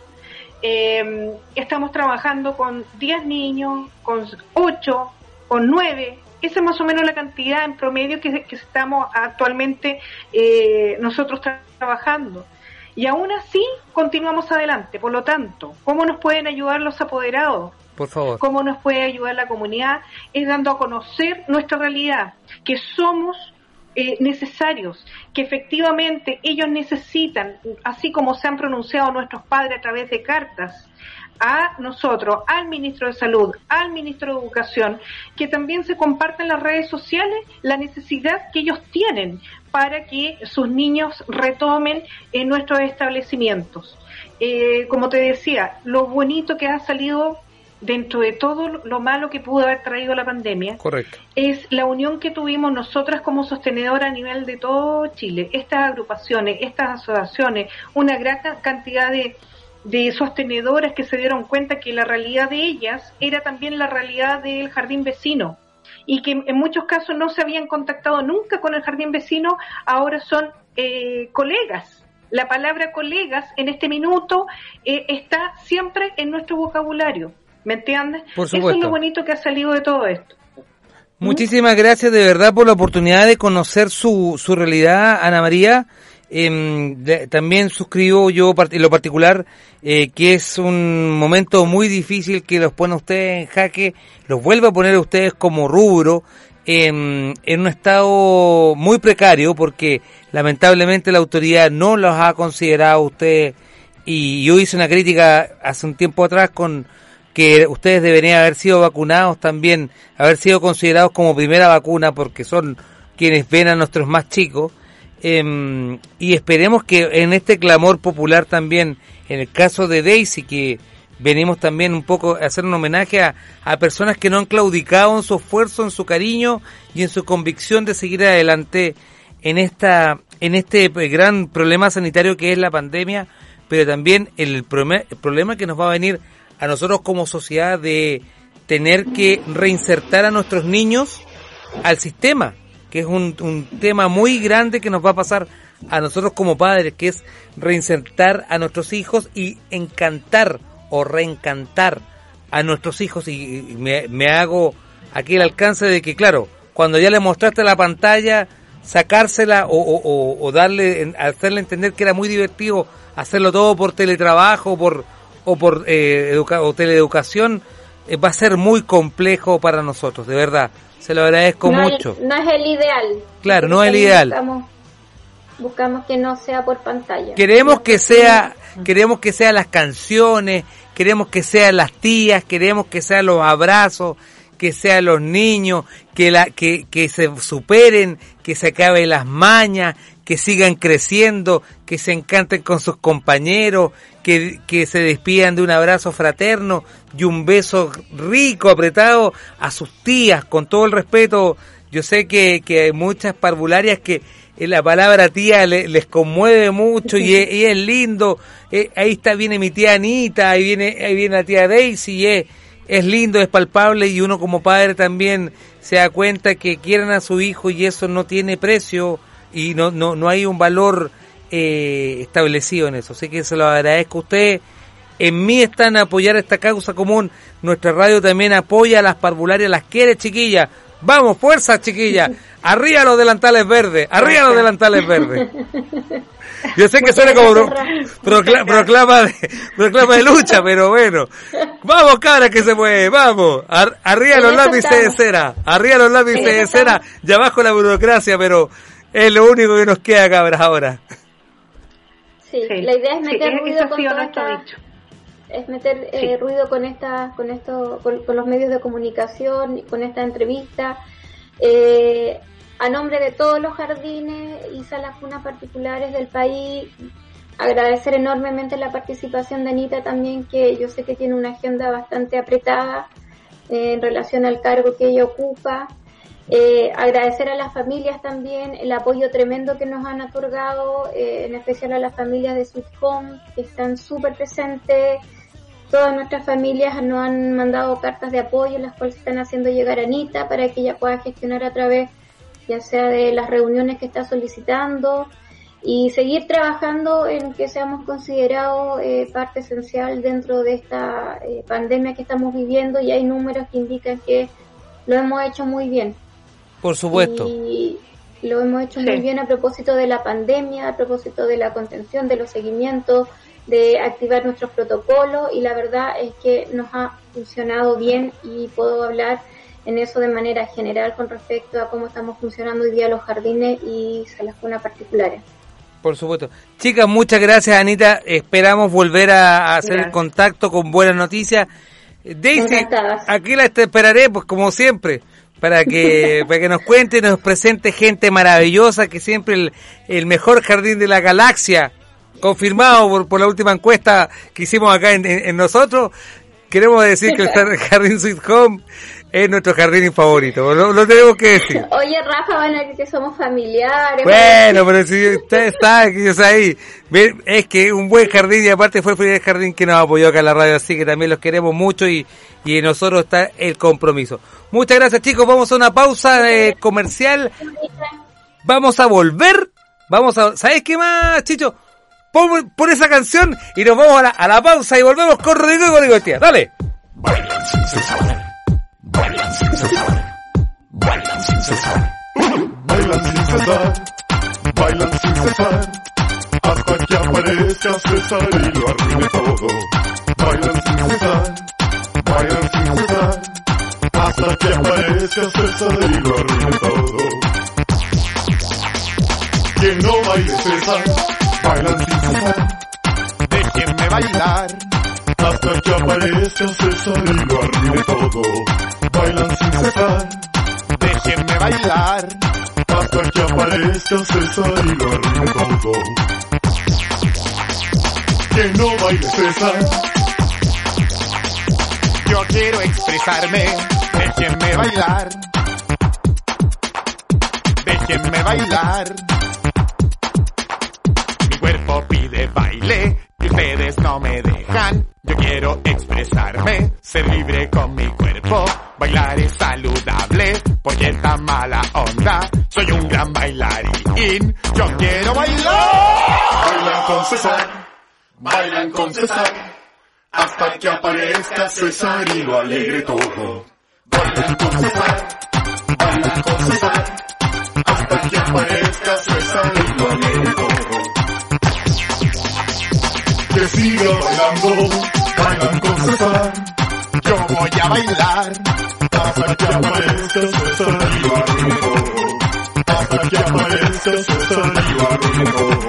Speaker 1: estamos trabajando con 10 niños, con 8, con 9, esa es más o menos la cantidad en promedio que, estamos actualmente eh, nosotros trabajando. Y aún así continuamos adelante. Por lo tanto, ¿cómo nos pueden ayudar los apoderados?
Speaker 3: Por favor.
Speaker 1: ¿Cómo nos puede ayudar la comunidad? Es dando a conocer nuestra realidad, que somos eh, necesarios, que efectivamente ellos necesitan, así como se han pronunciado nuestros padres a través de cartas, a nosotros, al ministro de Salud, al ministro de Educación, que también se compartan en las redes sociales la necesidad que ellos tienen para que sus niños retomen en nuestros establecimientos. Eh, como te decía, lo bonito que ha salido dentro de todo lo malo que pudo haber traído la pandemia, es la unión que tuvimos nosotras como sostenedora a nivel de todo Chile. Estas agrupaciones, estas asociaciones, una gran cantidad de, de sostenedoras que se dieron cuenta que la realidad de ellas era también la realidad del jardín vecino y que en muchos casos no se habían contactado nunca con el jardín vecino, ahora son eh, colegas. La palabra colegas en este minuto eh, está siempre en nuestro vocabulario. ¿Me entiendes?
Speaker 3: Eso
Speaker 1: es lo bonito que ha salido de todo esto.
Speaker 3: Muchísimas gracias de verdad por la oportunidad de conocer su, su realidad, Ana María. Eh, también suscribo yo en lo particular eh, que es un momento muy difícil que los pone a ustedes en jaque, los vuelve a poner a ustedes como rubro en un estado muy precario porque lamentablemente la autoridad no los ha considerado a ustedes y yo hice una crítica hace un tiempo atrás con que ustedes deberían haber sido vacunados también, haber sido considerados como primera vacuna porque son quienes ven a nuestros más chicos Em, y esperemos que en este clamor popular también, en el caso de Daisy, que venimos también un poco a hacer un homenaje a, personas que no han claudicado en su esfuerzo, en su cariño y en su convicción de seguir adelante en esta en este gran problema sanitario que es la pandemia, pero también el, el problema que nos va a venir a nosotros como sociedad de tener que reinsertar a nuestros niños al sistema que es un, un tema muy grande que nos va a pasar a nosotros como padres, que es reinsertar a nuestros hijos y encantar o reencantar a nuestros hijos. Y, me, me, hago aquí el alcance de que, claro, cuando ya le mostraste la pantalla, sacársela o, darle, hacerle entender que era muy divertido hacerlo todo por teletrabajo por, o por eh, o teleeducación, eh, va a ser muy complejo para nosotros, de verdad. Se lo agradezco mucho.
Speaker 4: no es el ideal.
Speaker 3: Claro, no es el ideal.
Speaker 4: Buscamos, que no sea por pantalla.
Speaker 3: Queremos que sea, queremos que sean las canciones, queremos que sean las tías, queremos que sean los abrazos, que sean los niños, que, la, que, que se superen, que se acaben las mañas, que sigan creciendo, que se encanten con sus compañeros, que, que se despidan de un abrazo fraterno y un beso rico, apretado a sus tías, con todo el respeto. Yo sé que, que hay muchas parvularias que la palabra tía les conmueve mucho y es, lindo. Eh, ahí está, viene mi tía Anita, ahí viene, ahí viene la tía Daisy y es, es lindo, es palpable y uno como padre también se da cuenta que quieren a su hijo y eso no tiene precio y no, no, no hay un valor eh, establecido en eso. Así que se lo agradezco a usted. En mí están a apoyar esta causa común. Nuestra radio también apoya a las parvularias, las quiere, chiquilla. Vamos, fuerza, chiquilla. Arriba los delantales verdes, arriba los delantales verdes. Yo sé que suena como proclama, de, proclama de lucha, pero bueno. Vamos, cara, que se mueve, vamos. arriba los lápices de cera, arriba los lápices de cera y abajo la burocracia, pero es lo único que nos queda, cabras, ahora.
Speaker 4: Sí, la idea es meter ruido con es meter eh, ruido con esta, con esto, con, los medios de comunicación, con esta entrevista. Eh, a nombre de todos los jardines y salas cunas particulares del país, agradecer enormemente la participación de Anita también, que yo sé que tiene una agenda bastante apretada eh, en relación al cargo que ella ocupa. Eh, agradecer a las familias también el apoyo tremendo que nos han otorgado, eh, en especial a las familias de Sweet que están súper presentes. Todas nuestras familias nos han mandado cartas de apoyo, las cuales están haciendo llegar a Anita para que ella pueda gestionar a través ya sea de las reuniones que está solicitando y seguir trabajando en que seamos considerados eh, parte esencial dentro de esta eh, pandemia que estamos viviendo y hay números que indican que lo hemos hecho muy bien.
Speaker 3: Por supuesto.
Speaker 4: Y lo hemos hecho muy bien a propósito de la pandemia, a propósito de la contención, de los seguimientos, de activar nuestros protocolos y la verdad es que nos ha funcionado bien y puedo hablar en eso de manera general con respecto a cómo estamos funcionando hoy día los jardines y salas cunas particulares.
Speaker 3: Por supuesto. Chicas, muchas gracias Anita. Esperamos volver a, hacer el contacto con buenas noticias. Daisy, aquí la esperaré, pues como siempre, para que, para que nos cuente y nos presente gente maravillosa, que siempre el, el mejor jardín de la galaxia, confirmado por, por la última encuesta que hicimos acá en, en nosotros, queremos decir que el Jardín Sweet Home es nuestro jardín favorito, lo, tenemos que decir.
Speaker 4: Oye, Rafa, van a que somos familiares.
Speaker 3: Bueno, pero si usted está aquí, ahí, es que un buen jardín y aparte fue el primer jardín que nos apoyó acá en la radio, así que también los queremos mucho y, y en nosotros está el compromiso. Muchas gracias chicos, vamos a una pausa eh, comercial. Vamos a volver, vamos a, ¿sabes qué más, Chicho? Pon, por esa canción y nos vamos a la, a la pausa y volvemos con Rodrigo y con Tía. Dale. Bailan sin cesar, bailan sin cesar, bailan sin cesar, bailan sin cesar, hasta que aparezca César y lo arruine todo. Bailan sin cesar, bailan sin cesar, hasta que aparezca César y lo arruine todo. Que no baile César, bailan sin cesar, déjenme bailar hasta que aparezca César y lo arruine todo. Bailan sin cesar, déjenme bailar, hasta que aparezca César y lo arruine todo. Que no baile César. Yo quiero expresarme, déjenme bailar. Déjenme bailar. Mi cuerpo pide baile y ustedes no me dejan. Yo quiero expresarme, ser libre con mi cuerpo. Bailar es saludable, porque esta mala onda. Soy un gran bailarín, yo quiero bailar. Bailan con César, bailan con César. Hasta que aparezca César y lo alegre todo. Bailan con César, bailan con César. Hasta
Speaker 5: que aparezca César Siga bailando, bailan con César. Yo voy a bailar hasta que aparezca César y Juanito. Hasta que aparezca César y Juanito.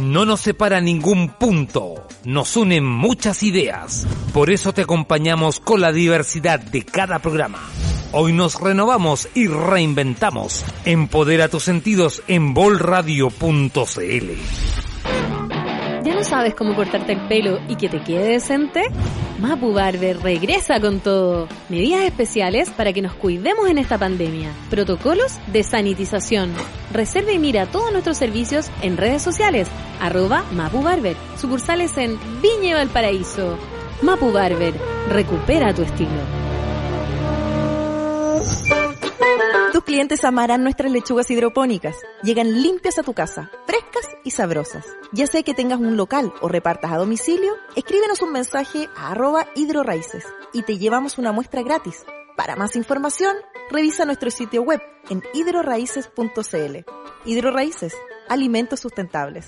Speaker 3: No nos separa ningún punto, nos unen muchas ideas. Por eso te acompañamos con la diversidad de cada programa. Hoy nos renovamos y reinventamos. Empodera tus sentidos en bolradio.cl.
Speaker 2: ¿Ya no sabes cómo cortarte el pelo y que te quede decente? Mapu Barber regresa con todo. Medidas especiales para que nos cuidemos en esta pandemia. Protocolos de sanitización. Reserva y mira todos nuestros servicios en redes sociales. Arroba Mapu Barber. Sucursales en Viña Valparaíso. Mapu Barber. Recupera tu estilo.
Speaker 6: Tus clientes amarán nuestras lechugas hidropónicas. Llegan limpias a tu casa, frescas y sabrosas. Ya sea que tengas un local o repartas a domicilio, escríbenos un mensaje a arroba hidroraíces y te llevamos una muestra gratis. Para más información, revisa nuestro sitio web en hidroraíces.cl. Hidroraíces, alimentos sustentables.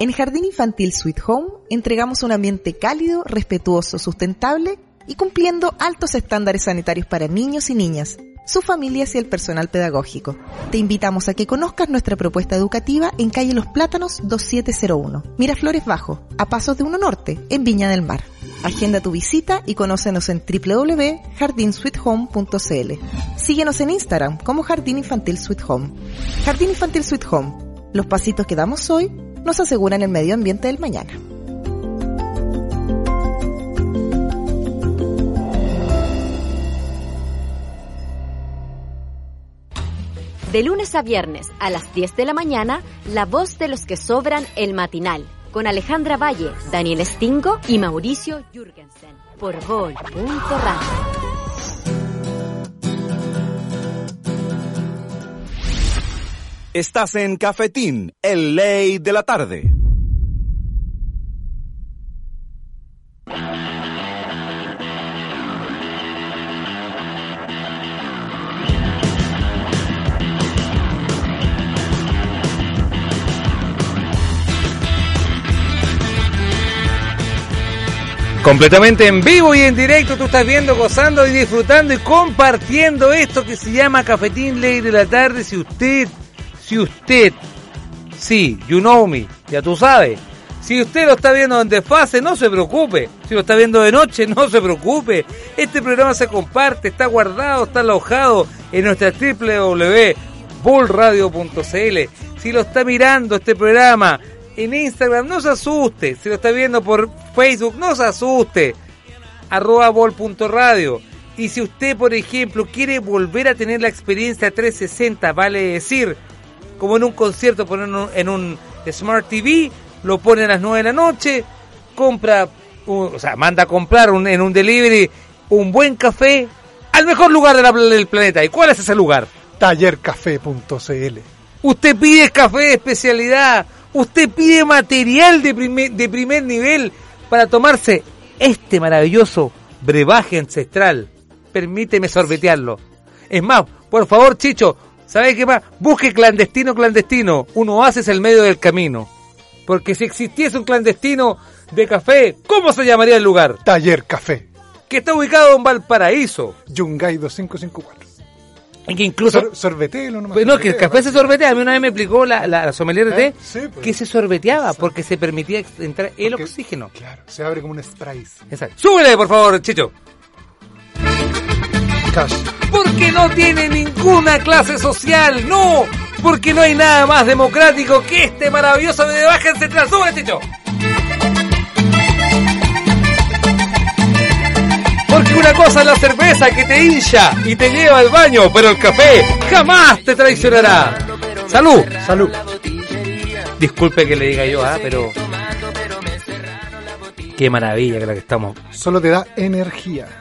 Speaker 6: En Jardín Infantil Sweet Home entregamos un ambiente cálido, respetuoso, sustentable y cumpliendo altos estándares sanitarios para niños y niñas, sus familias y el personal pedagógico. Te invitamos a que conozcas nuestra propuesta educativa en calle Los Plátanos 2701, Miraflores Bajo, a pasos de Uno Norte, en Viña del Mar. Agenda tu visita y conócenos en www.jardinsweethome.cl. Síguenos en Instagram como Jardín Infantil Sweet Home. Jardín Infantil Sweet Home. Los pasitos que damos hoy nos aseguran el medio ambiente del mañana.
Speaker 7: De lunes a viernes a las 10 de la mañana, la voz de los que sobran el matinal, con Alejandra Valle, Daniel Stingo y Mauricio Jürgensen, por Gol.radio.
Speaker 8: Estás en Cafetín, el ley de la tarde.
Speaker 3: Completamente en vivo y en directo, tú estás viendo, gozando y disfrutando y compartiendo esto que se llama Cafetín Ley de la Tarde. Si usted, si usted, sí, you know me, ya tú sabes. Si usted lo está viendo en desfase, no se preocupe. Si lo está viendo de noche, no se preocupe. Este programa se comparte, está guardado, está alojado en nuestra www.bullradio.cl. Si lo está mirando este programa en Instagram, no se asuste. Si lo está viendo por Facebook, no se asuste. Arroba bol.radio. Y si usted, por ejemplo, quiere volver a tener la experiencia 360, vale decir, como en un concierto, ponerlo en un Smart TV, lo pone a las 9 de la noche, compra, o sea, manda a comprar un, en un delivery un buen café al mejor lugar de la- del planeta. ¿Y cuál es ese lugar?
Speaker 9: Tallercafé.cl.
Speaker 3: Usted pide café de especialidad, usted pide material de primer, de primer nivel para tomarse este maravilloso brebaje ancestral. Permíteme sorbetearlo. Es más, por favor, Chicho, ¿sabe qué más? Busque clandestino, clandestino. Uno hace el medio del camino. Porque si existiese un clandestino de café, ¿cómo se llamaría el lugar?
Speaker 9: Taller Café.
Speaker 3: Que está ubicado en Valparaíso.
Speaker 9: Yungay 2554.
Speaker 3: Y que incluso...
Speaker 9: Sor- sorbetelo nomás.
Speaker 3: Pues no, que el café se sorbetea. A mí una vez me explicó la, la, la sommelier de té
Speaker 9: ¿Eh? Sí, pues.
Speaker 3: que se sorbeteaba porque se permitía entrar el
Speaker 9: Porque-
Speaker 3: oxígeno.
Speaker 9: Claro, se abre como un spray.
Speaker 3: Exacto. Súbele, por favor, Chicho. Porque no tiene ninguna clase social. No, porque no hay nada más democrático que este maravilloso de baja central. Súbele, Chicho. Porque una cosa es la cerveza que te hincha y te lleva al baño, pero el café jamás te traicionará. Salud.
Speaker 9: Salud.
Speaker 3: Disculpe que le diga yo, ah, pero qué maravilla que la que estamos.
Speaker 9: Solo te da energía.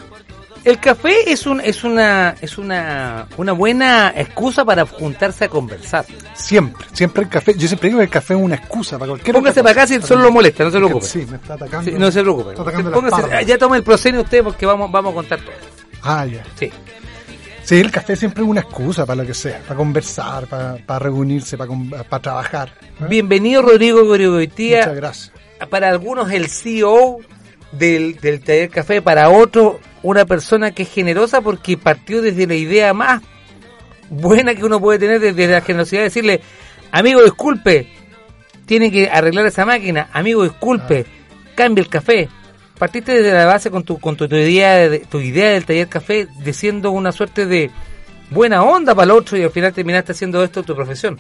Speaker 3: El café es un es una es una una buena excusa para juntarse a conversar.
Speaker 9: Siempre, siempre el café. Yo siempre digo que el café es una excusa para cualquier
Speaker 3: Póngase para acá si solo lo molesta, no se preocupe.
Speaker 9: Sí, me está atacando.
Speaker 3: Sí, no se preocupe. Póngase-
Speaker 9: parras.
Speaker 3: ya toma el proceso usted porque vamos vamos a contar todo.
Speaker 9: Ah, ya.
Speaker 3: Sí.
Speaker 9: Sí, el café siempre es una excusa para lo que sea, para conversar, para, para reunirse, para, para trabajar. ¿eh?
Speaker 3: Bienvenido Rodrigo Gorigoitía.
Speaker 9: Muchas gracias.
Speaker 3: Para algunos el CEO del, del taller café, para otros una persona que es generosa porque partió desde la idea más buena que uno puede tener desde la generosidad de decirle, amigo disculpe, tiene que arreglar esa máquina, amigo disculpe, cambie el café. Partiste desde la base con tu con tu, tu idea de, tu idea del taller café diciendo una suerte de buena onda para el otro y al final terminaste haciendo esto tu profesión.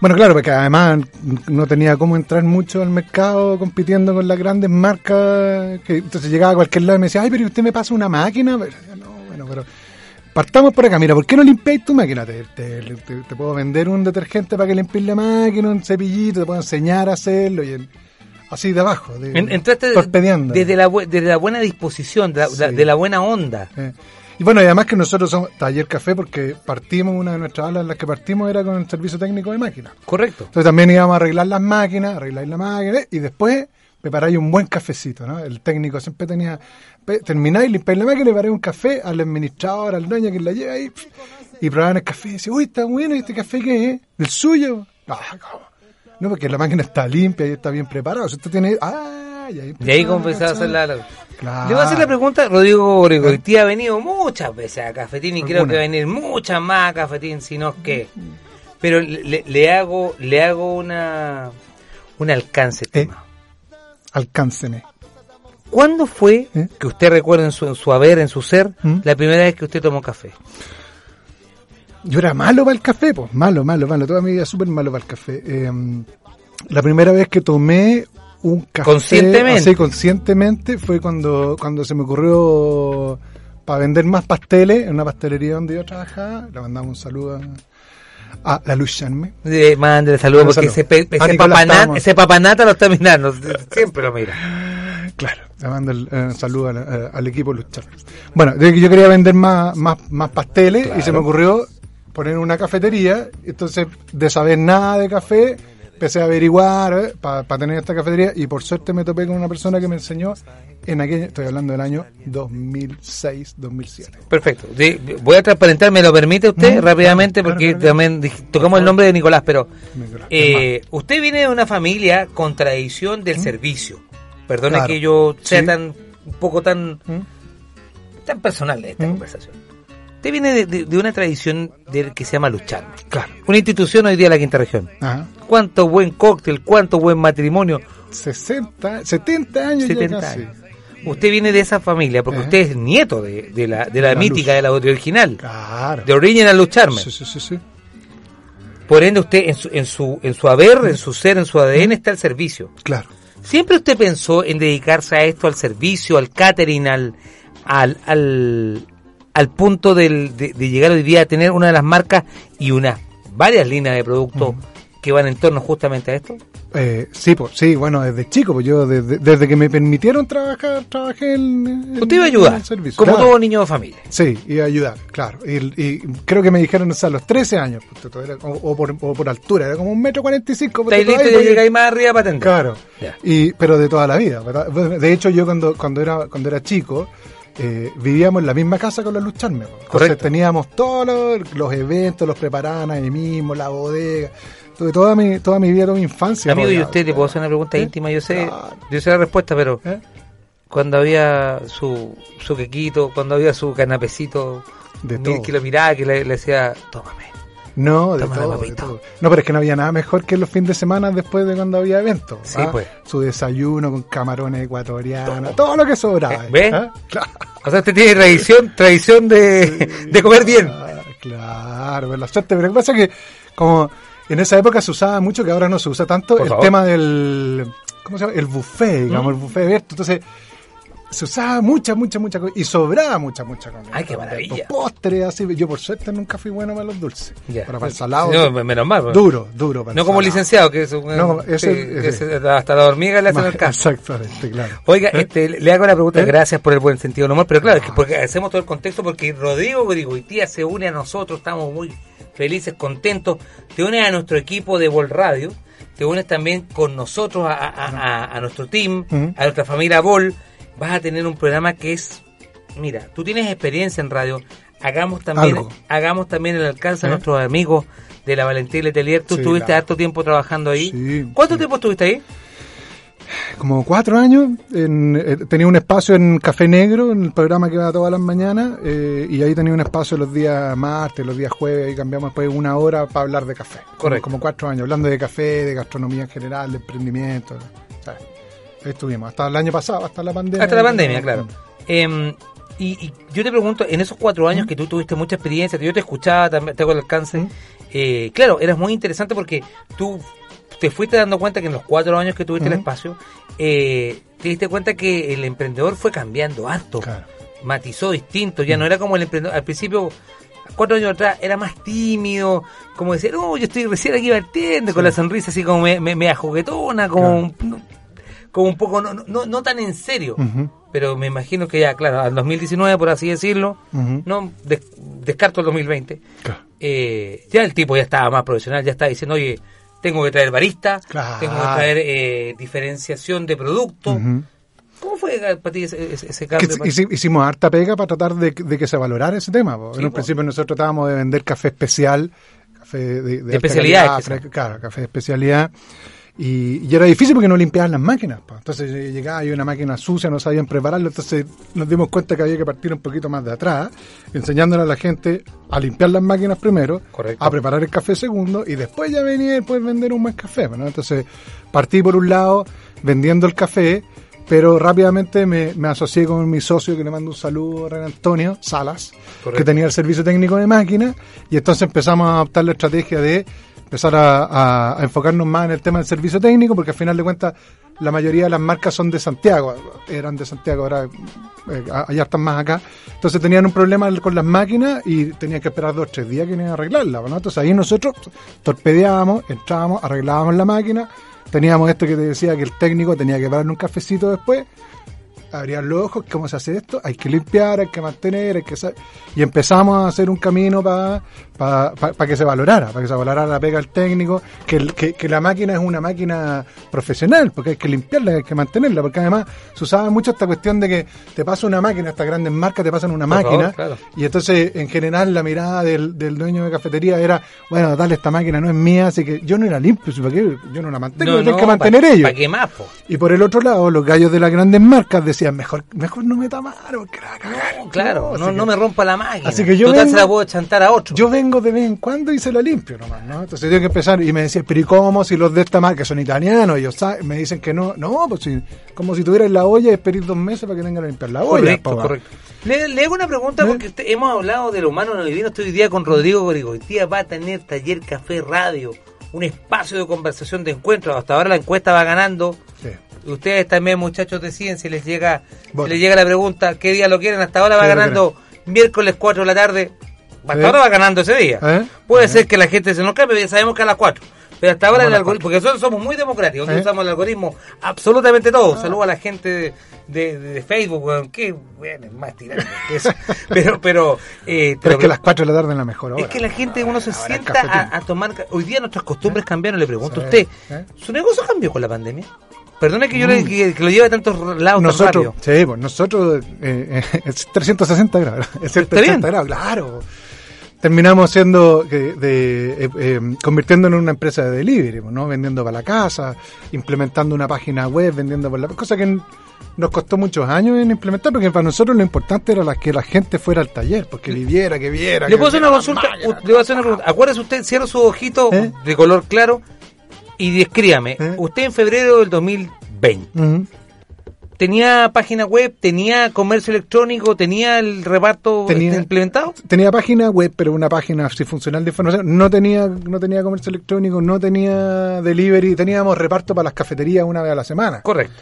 Speaker 9: Bueno, claro, porque además no tenía cómo entrar mucho al mercado compitiendo con las grandes marcas. Que, entonces llegaba a cualquier lado y me decía, ay, pero usted me pasa una máquina. Pero, no, bueno, pero partamos por acá. Mira, ¿por qué no limpiáis tu máquina? Te, te- te- te puedo vender un detergente para que limpies la máquina, un cepillito, te puedo enseñar a hacerlo. Y el- así de abajo, de,
Speaker 3: En- entraste
Speaker 9: torpedeando.
Speaker 3: desde la, desde la buena disposición, de la,
Speaker 9: Sí.
Speaker 3: de la buena onda.
Speaker 9: Eh, Y bueno, y además que nosotros somos taller café porque partimos, una de nuestras alas en las que partimos era con el servicio técnico de máquinas.
Speaker 3: Correcto.
Speaker 9: Entonces también íbamos a arreglar las máquinas, arreglar la máquina y después preparáis un buen cafecito, ¿no? El técnico siempre tenía, termináis, limpiáis la máquina y preparáis un café al administrador, al dueño que la lleva ahí y probaban el café y decían, uy, está bueno, ¿y este café qué es? ¿Del suyo? Ah, ¿cómo? No, porque la máquina está limpia y está bien preparada. Si usted tiene, ah, y ahí,
Speaker 3: Y ahí
Speaker 9: empezaba
Speaker 3: comenzaba a hacer la... la-
Speaker 9: Claro.
Speaker 3: Le voy a hacer la pregunta, Rodrigo Gorigoitía ha venido muchas veces a Cafetín y creo
Speaker 9: Alguna.
Speaker 3: que va a venir muchas más a Cafetín, si no es que... Pero le, le hago le hago una un alcance.
Speaker 9: Eh,
Speaker 3: estimado.
Speaker 9: Alcánceme.
Speaker 3: ¿Cuándo fue
Speaker 9: ¿Eh?
Speaker 3: que usted recuerda en su, en su haber, en su ser,
Speaker 9: ¿Mm?
Speaker 3: la primera vez que usted tomó café?
Speaker 9: Yo era malo para el café, pues, malo, malo, malo. Toda mi vida súper malo para el café. Eh, la primera vez que tomé un café
Speaker 3: Conscientemente.
Speaker 9: así conscientemente fue cuando, cuando se me ocurrió para vender más pasteles en una pastelería donde yo trabajaba. Le mandamos un saludo a, a la Luz Charme.
Speaker 3: Eh, mándale saludos porque ese,
Speaker 9: saludos.
Speaker 3: pe-
Speaker 9: A
Speaker 3: ese,
Speaker 9: Nicolás
Speaker 3: papanata, ese papanata lo está mirando, siempre lo mira.
Speaker 9: Claro, le mando el eh, saludo la- eh, al equipo Luz Charme. Bueno, yo quería vender más, más, más pasteles y se me ocurrió poner una cafetería. Entonces, de saber nada de café, empecé a averiguar para tener esta cafetería y por suerte me topé con una persona que me enseñó en aquel, estoy hablando del año 2006-2007.
Speaker 3: Perfecto. Voy a transparentar, ¿me lo permite usted
Speaker 9: Mm,
Speaker 3: rápidamente?
Speaker 9: claro,
Speaker 3: porque
Speaker 9: claro,
Speaker 3: también tocamos el nombre de Nicolás, pero
Speaker 9: Nicolás,
Speaker 3: eh, usted viene de una familia con tradición del servicio. Perdone
Speaker 9: Mm. Claro.
Speaker 3: que yo sea
Speaker 9: Sí.
Speaker 3: tan un poco tan
Speaker 9: ¿Mm?
Speaker 3: tan personal de esta
Speaker 9: Mm.
Speaker 3: conversación. Usted viene de, de- de una tradición que se llama Luchar.
Speaker 9: Claro.
Speaker 3: Una institución hoy día de la quinta región.
Speaker 9: Ajá.
Speaker 3: Cuánto buen cóctel, cuánto buen matrimonio.
Speaker 9: 60, 70 años
Speaker 3: 70
Speaker 9: ya casi.
Speaker 3: años. Usted viene de esa familia porque
Speaker 9: Eh.
Speaker 3: usted es nieto de, de la, de la
Speaker 9: La
Speaker 3: mítica,
Speaker 9: luz.
Speaker 3: de la original.
Speaker 9: Claro.
Speaker 3: De Original Lucharme.
Speaker 9: Sí, sí, sí, sí.
Speaker 3: Por ende, usted en su, en su, en su haber, en su ser, en su ADN está el servicio.
Speaker 9: Claro.
Speaker 3: ¿Siempre usted pensó en dedicarse a esto, al servicio, al catering, al, al, al, al punto del- de, de llegar hoy día a tener una de las marcas y unas varias líneas de productos que van en torno justamente a esto?
Speaker 9: Eh, sí, pues, sí, bueno, desde chico, pues yo desde, desde que me permitieron trabajar, trabajé en,
Speaker 3: Usted iba a ayudar,
Speaker 9: servicio.
Speaker 3: como
Speaker 9: Claro.
Speaker 3: todo niño de familia.
Speaker 9: Sí, iba a ayudar, claro. Y, y creo que me dijeron, o sea, a los 13 años, o, o por, o por altura, era como un metro cuarenta y cinco. pues,
Speaker 3: Está listo y llegáis más arriba para atender.
Speaker 9: Claro. Y, pero de toda la vida, De hecho, yo cuando, cuando era, cuando era chico, eh, vivíamos en la misma casa con la Luz Charme. pues. Entonces
Speaker 3: Correcto.
Speaker 9: teníamos todos los, los eventos, los preparaban ahí mismo, la bodega. Tuve toda mi, toda mi vida, toda mi infancia.
Speaker 3: Amigo, ¿y usted le puedo hacer una pregunta
Speaker 9: ¿Eh?
Speaker 3: íntima? Yo sé,
Speaker 9: Claro.
Speaker 3: yo sé la respuesta, pero
Speaker 9: ¿Eh?
Speaker 3: cuando había su, su quequito, cuando había su canapecito,
Speaker 9: De
Speaker 3: ni-
Speaker 9: todo.
Speaker 3: que lo miraba, que le, le decía, tómame.
Speaker 9: No, de todo, de todo. No, pero es que no había nada mejor que los fines de semana después de cuando había eventos.
Speaker 3: Sí,
Speaker 9: ¿ah?
Speaker 3: pues.
Speaker 9: Su desayuno con camarones ecuatorianos, todo lo que sobraba.
Speaker 3: Eh, ¿ve?
Speaker 9: ¿ah? Claro.
Speaker 3: O sea, usted tiene tradición, tradición de, de comer bien.
Speaker 9: Ah, Claro, la suerte. Pero lo que pasa es que, como en esa época se usaba mucho, que ahora no se usa tanto,
Speaker 3: Por
Speaker 9: el
Speaker 3: favor.
Speaker 9: tema del. ¿Cómo se llama? El buffet, digamos, el buffet abierto. Entonces, se usaba mucha, mucha, mucha comida. Y sobraba mucha, mucha comida.
Speaker 3: Ay, qué maravilla.
Speaker 9: Postres, así. Yo, por suerte, nunca fui bueno para los dulces. Pero para el salado.
Speaker 3: No,
Speaker 9: sí.
Speaker 3: menos mal. pues.
Speaker 9: Duro, duro. Para
Speaker 3: No como
Speaker 9: salado.
Speaker 3: licenciado, que es un,
Speaker 9: No, ese-
Speaker 3: que
Speaker 9: ese.
Speaker 3: se- hasta la hormiga le hacen el caso.
Speaker 9: Exactamente, claro.
Speaker 3: Oiga, este, le hago la pregunta,
Speaker 9: ¿Eh?
Speaker 3: gracias por el buen sentido del humor, pero claro, es que porque hacemos todo el contexto porque Rodrigo Grigoitía se une a nosotros, estamos muy felices, contentos, te unes a nuestro equipo de Vol Radio, te unes también con nosotros, a, a- a- a nuestro team, a nuestra familia Vol, vas a tener un programa que es, mira, tú tienes experiencia en radio, hagamos también,
Speaker 9: Algo.
Speaker 3: hagamos también el alcance a
Speaker 9: ¿Eh?
Speaker 3: nuestros amigos de la Valentín Letelier, tú
Speaker 9: Sí,
Speaker 3: estuviste
Speaker 9: claro.
Speaker 3: harto tiempo trabajando ahí,
Speaker 9: Sí,
Speaker 3: ¿cuánto
Speaker 9: sí.
Speaker 3: tiempo estuviste ahí?
Speaker 9: como cuatro años, en- eh, tenía un espacio en Café Negro, en el programa que va todas las mañanas, eh, y ahí tenía un espacio los días martes, los días jueves, y cambiamos después una hora para hablar de café.
Speaker 3: Correcto.
Speaker 9: Como, como cuatro años, hablando de café, de gastronomía en general, de emprendimiento. Estuvimos, hasta el año pasado, hasta la pandemia.
Speaker 3: Hasta la pandemia, claro. Em, y, y yo te pregunto, en esos cuatro años que tú tuviste mucha experiencia, que yo te escuchaba, también te hago el alcance, eh, claro, eras muy interesante porque tú te fuiste dando cuenta que en los cuatro años que tuviste el espacio, eh, te diste cuenta que el emprendedor fue cambiando harto,
Speaker 9: Claro.
Speaker 3: matizó distinto, ya no era como el emprendedor, al principio... Cuatro años atrás era más tímido, como decir, no, yo estoy recién aquí partiendo, con la sonrisa así como me, me, juguetona, como, un, como un poco, no, no, no tan en serio pero me imagino que ya, claro, al 2019, por así decirlo, no des- descarto el 2020,
Speaker 9: Claro.
Speaker 3: eh, ya el tipo ya estaba más profesional, ya estaba diciendo, oye, tengo que traer barista,
Speaker 9: Claro.
Speaker 3: tengo que traer eh, diferenciación de producto. ¿Cómo fue para ti ese, ese-
Speaker 9: Que
Speaker 3: cambio?
Speaker 9: hici- hicimos harta pega para tratar de, de que se valorara ese tema.
Speaker 3: Sí,
Speaker 9: en un
Speaker 3: po.
Speaker 9: principio nosotros tratábamos de vender café especial, café de,
Speaker 3: especialidad
Speaker 9: calidad, claro, café de especialidad. Y, y era difícil porque no limpiaban las máquinas. po. Entonces eh, llegaba y una máquina sucia, no sabían prepararlo. Entonces nos dimos cuenta que había que partir un poquito más de atrás, enseñándole a la gente a limpiar las máquinas primero,
Speaker 3: Correcto.
Speaker 9: a preparar el café segundo y después ya venía poder vender un buen café. ¿no? Entonces partí por un lado vendiendo el café, pero rápidamente me, me asocié con mi socio que le mando un saludo, René Antonio Salas,
Speaker 3: Correcto.
Speaker 9: que tenía el servicio técnico de máquina y entonces empezamos a adoptar la estrategia de empezar a, enfocarnos más en el tema del servicio técnico porque al final de cuentas la mayoría de las marcas son de Santiago, eran de Santiago, ahora eh, allá están más acá. Entonces tenían un problema con las máquinas y tenían que esperar dos o tres días que iban a arreglarla. Entonces ahí nosotros torpedeábamos, entrábamos, arreglábamos la máquina, teníamos esto que te decía que el técnico tenía que pararle un cafecito después, abrir los ojos, ¿cómo se hace esto? Hay que limpiar, hay que mantener, hay que... sa- Y empezamos a hacer un camino para que se valorara, para que se valorara la pega del técnico, que, que, que la máquina es una máquina profesional, porque hay que limpiarla, hay que mantenerla, porque además se usaba mucho esta cuestión de que te pasa una máquina, estas grandes marcas te pasan una
Speaker 3: Por favor,
Speaker 9: máquina,
Speaker 3: claro.
Speaker 9: y entonces en general la mirada del, del dueño de cafetería era, bueno, dale, esta máquina no es mía, así que yo no la limpio, ¿sí? ¿para qué? yo no la mantengo, la tienen que mantener ellos.
Speaker 3: ¿Para qué más, po?
Speaker 9: Y por el otro lado, los gallos de las grandes marcas decían, mejor, mejor no meta mano, porque la.
Speaker 3: Claro, no,
Speaker 9: así
Speaker 3: no
Speaker 9: que-
Speaker 3: me rompa la máquina.
Speaker 9: Así que yo
Speaker 3: Total,
Speaker 9: vengo-
Speaker 3: se la puedo chantar a otro.
Speaker 9: Yo vengo de vez en cuando y se la limpio nomás, ¿no? Entonces tengo que empezar y me decía, pero ¿y cómo si los de esta marca son italianos? Ellos me dicen que no. No, pues si, como si tuvieras la olla y esperar dos meses para que tengan que limpiar la olla.
Speaker 3: Correcto, correcto. Le, le hago una pregunta
Speaker 9: ¿Eh?
Speaker 3: porque usted- hemos hablado de lo humano en el divino. Estoy hoy día con Rodrigo Gorigo. Hoy día va a tener taller, café, radio, un espacio de conversación, de encuentro. Hasta ahora la encuesta va ganando.
Speaker 9: Sí.
Speaker 3: Ustedes también, muchachos de ciencia, les llega,
Speaker 9: Bueno.
Speaker 3: les llega la pregunta, ¿qué día lo quieren? Hasta ahora va
Speaker 9: ¿Qué día lo
Speaker 3: ganando miércoles 4 de la tarde. Hasta ahora va ganando ese día.
Speaker 9: ¿Eh?
Speaker 3: Puede
Speaker 9: ¿Eh?
Speaker 3: ser que la gente se nos cambie, pero ya sabemos que a las 4. Pero hasta ahora el
Speaker 9: a
Speaker 3: algoritmo, porque nosotros somos muy democráticos, nosotros
Speaker 9: ¿Eh?
Speaker 3: usamos el algoritmo absolutamente todo. Saludo a la gente de, de- de Facebook, weón, que bueno, es más tirante que eso. Pero, pero, eh,
Speaker 9: Pero es que
Speaker 3: lo-
Speaker 9: las 4 de la tarde es la mejor hora.
Speaker 3: es que la gente, uno se
Speaker 9: Ahora
Speaker 3: sienta a, a tomar. Hoy día nuestras costumbres cambiaron. Le pregunto a usted. ¿su negocio cambió con la pandemia? Perdone que yo le, que, que lo lleve a tantos lados tan
Speaker 9: nosotros,
Speaker 3: rápido.
Speaker 9: sí, pues nosotros, eh, eh, es 360 grados, es
Speaker 3: Está
Speaker 9: 360
Speaker 3: bien.
Speaker 9: grados, claro. Terminamos siendo, que- de, eh, eh, convirtiéndonos en una empresa de delivery, pues, ¿no? Vendiendo para la casa, implementando una página web, vendiendo por la cosa que nos costó muchos años en implementar, porque para nosotros lo importante era la, que la gente fuera al taller, porque viviera, que viera.
Speaker 3: Le
Speaker 9: que
Speaker 3: puedo hacer una consulta. Le voy a hacer una pregunta. Acuérdese usted, cierra su ojito de color claro y descríbame.
Speaker 9: ¿Eh?
Speaker 3: Usted en febrero del 2020
Speaker 9: Ujú.
Speaker 3: tenía página web, tenía comercio electrónico, tenía el reparto
Speaker 9: Tenía-
Speaker 3: implementado.
Speaker 9: tenía página web, pero una página así funcional de información. No tenía, no tenía comercio electrónico, no tenía delivery, teníamos reparto para las cafeterías una vez a la semana.
Speaker 3: Correcto.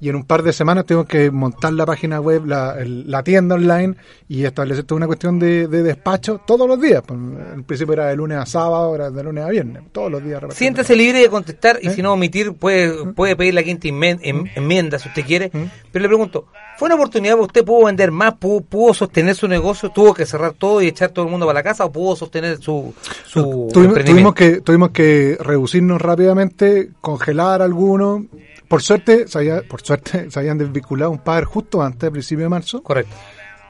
Speaker 9: Y en un par de semanas tengo que montar la página web, la, el- la tienda online y establecer toda una cuestión de, de despacho todos los días. Pues, en principio era de lunes a sábado, ahora de lunes a viernes, todos los días.
Speaker 3: Siéntase libre de contestar y
Speaker 9: ¿Eh?
Speaker 3: si no omitir puede, puede pedir la quinta em- enmienda si usted quiere.
Speaker 9: ¿Mm?
Speaker 3: Pero le pregunto, ¿fue una oportunidad para usted? ¿Pudo vender más? ¿Pudo, pudo sostener su negocio? ¿Tuvo que cerrar todo y echar todo el mundo para la casa? ¿O pudo sostener su, su
Speaker 9: Tuvimos, que tuvimos que reducirnos rápidamente, congelar algunos. Por suerte, se había- por suerte, se habían desvinculado un par justo antes, al principio de marzo.
Speaker 3: Correcto.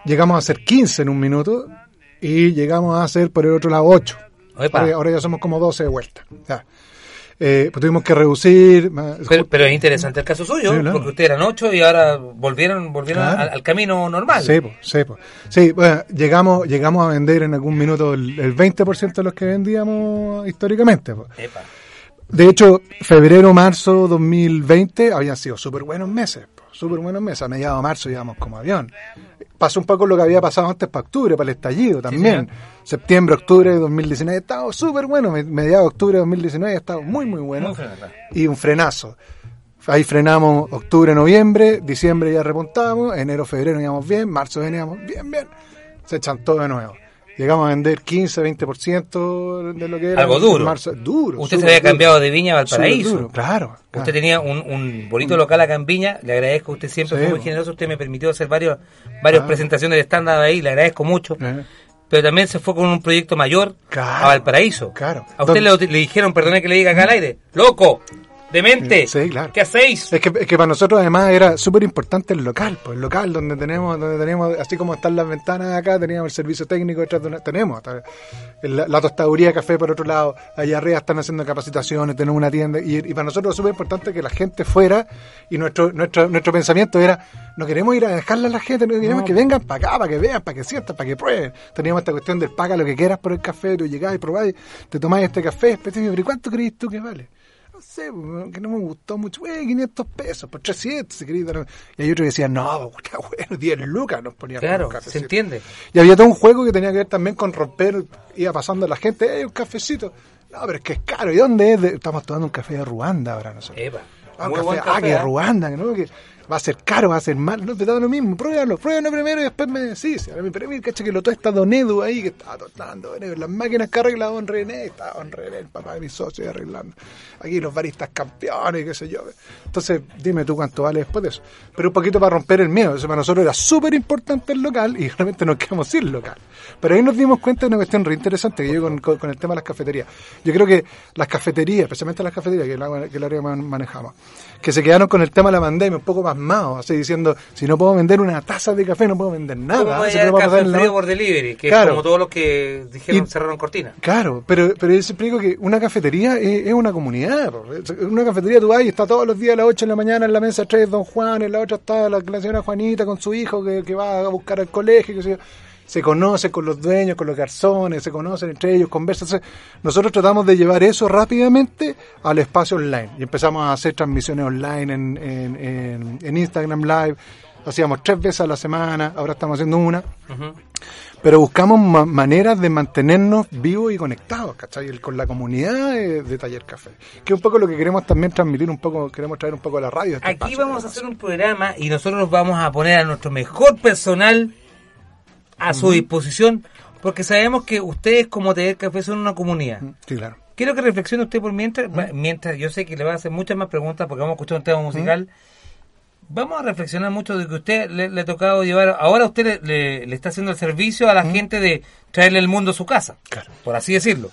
Speaker 9: Llegamos a hacer 15 en un minuto y llegamos a hacer por el otro lado 8.
Speaker 3: Epa.
Speaker 9: Ahora, ahora ya somos como 12 de vuelta. Ya. Eh, pues tuvimos que reducir.
Speaker 3: Pero, pero es interesante el caso suyo,
Speaker 9: Sí, claro.
Speaker 3: porque ustedes eran ocho y ahora volvieron volvieron
Speaker 9: Claro.
Speaker 3: al, al camino normal.
Speaker 9: Sí, po, sí, po. Sí, bueno, llegamos, llegamos a vender en algún minuto el, el 20% de los que vendíamos históricamente. De hecho, febrero, marzo 2020 habían sido súper buenos meses, súper buenos meses. A mediados de marzo íbamos como avión. Pasó un poco lo que había pasado antes para octubre, para el estallido también. Septiembre, octubre de 2019 estaba súper bueno. Me- Mediados de octubre de 2019 estaba muy, muy bueno. Y un frenazo. Ahí frenamos octubre, noviembre, diciembre ya repuntamos, enero, febrero íbamos bien, marzo veníamos bien, bien. Se echan todo de nuevo. Llegamos a vender 15, 20% de lo que era.
Speaker 3: Algo duro.
Speaker 9: marzo. Duro.
Speaker 3: Usted se había
Speaker 9: duro.
Speaker 3: cambiado de Viña a Valparaíso.
Speaker 9: Duro, Claro.
Speaker 3: Usted tenía un, un bonito local acá en Viña, le agradezco, usted siempre
Speaker 9: Sí,
Speaker 3: fue muy generoso, usted me permitió hacer varios, varias
Speaker 9: Ah.
Speaker 3: presentaciones de estándar ahí, le agradezco mucho.
Speaker 9: Eh,
Speaker 3: Pero también se fue con un proyecto mayor
Speaker 9: Claro,
Speaker 3: a Valparaíso.
Speaker 9: claro.
Speaker 3: A usted le, le dijeron, perdone que le diga acá al aire, loco, demente,
Speaker 9: Sí, claro.
Speaker 3: ¿qué hacéis?
Speaker 9: Es que, es que para nosotros además era súper importante el local, pues el local donde tenemos, donde tenemos, así como están las ventanas acá, teníamos el servicio técnico detrás de una, tenemos la, la tostaduría de café por otro lado, allá arriba están haciendo capacitaciones, tenemos una tienda, y, y para nosotros es súper importante que la gente fuera, y nuestro, nuestro, nuestro pensamiento era, no queremos ir a dejarle a la gente, no queremos que vengan para acá, para que vean, para que sientan, para que prueben. Teníamos esta cuestión del paga lo que quieras por el café, tú llegás y probáis, te tomáis este café específico, pero ¿y cuánto crees tú que vale? No sé, que no me gustó mucho, güey, 500 pesos, por 300, si queréis dar- Y hay otro que decía, no, bueno, 10 lucas nos ponía
Speaker 3: Claro,
Speaker 9: un
Speaker 3: se entiende.
Speaker 9: Y había todo un juego que tenía que ver también con romper, iba pasando la gente, hey, un cafecito. No, pero es que es caro, ¿y dónde es? Estamos tomando un café de Ruanda ahora nosotros.
Speaker 3: Epa,
Speaker 9: Ah, un café, ah, que
Speaker 3: ¿eh?
Speaker 9: Ruanda, no, que va a ser caro, va a ser mal, no te da lo mismo, pruébalo, pruébalo primero y después me decís. Ahora mi premio, cacha que lo todo está Don Edu ahí, que estaba tostando, Don Edu, las máquinas que arregla Don René, estaba Don René, el papá de mi socio arreglando. Aquí los baristas campeones, qué sé yo. Entonces, dime tú cuánto vale después de eso. Pero un poquito para romper el miedo, eso para nosotros era súper importante el local y realmente nos quedamos sin local. Pero ahí nos dimos cuenta de una cuestión re interesante que yo con, con- con el tema de las cafeterías. Yo creo que las cafeterías, especialmente las cafeterías, que es el área que man- manejamos, que se quedaron con el tema de la pandemia un poco pasmados, así diciendo, si no puedo vender una taza de café, no puedo vender
Speaker 3: ¿Cómo
Speaker 9: nada.
Speaker 3: va a
Speaker 9: Eso
Speaker 3: llegar
Speaker 9: me va a
Speaker 3: café
Speaker 9: pasar en la-
Speaker 3: frío por delivery? Que
Speaker 9: Claro.
Speaker 3: es como todos los que dijeron
Speaker 9: Y-
Speaker 3: cerraron cortina.
Speaker 9: Claro, pero, pero yo siempre digo que una cafetería es, es una comunidad. po. Es- Una cafetería tú vas y está todos los días a las 8 de la mañana en la mesa 3 Don Juan, en la otra está la, la señora Juanita con su hijo que, que va a buscar al colegio. yo. Se conoce con los dueños, con los garzones, se conocen entre ellos, conversan. Nosotros tratamos de llevar eso rápidamente al espacio online y empezamos a hacer transmisiones online en, en, en- en Instagram Live. Hacíamos tres veces a la semana, ahora estamos haciendo una
Speaker 3: Ujú.
Speaker 9: pero buscamos ma- maneras de mantenernos vivos y conectados, ¿cachai? El- Con la comunidad de, de Taller Café. Que es un poco lo que queremos también transmitir, un poco, queremos traer un poco a la radio. este
Speaker 3: Aquí
Speaker 9: espacio,
Speaker 3: vamos a hacer un programa y nosotros vamos a poner a nuestro mejor personal a su disposición porque sabemos que ustedes como Taller Café son una comunidad.
Speaker 9: Sí, claro.
Speaker 3: Quiero que reflexione usted por mientras, mientras yo sé que le va a hacer muchas más preguntas porque vamos a escuchar un tema musical. Vamos a reflexionar mucho de que usted le, le ha tocado llevar, ahora usted le, le- le está haciendo el servicio a la gente de traerle el mundo a su casa,
Speaker 9: Claro.
Speaker 3: por así decirlo.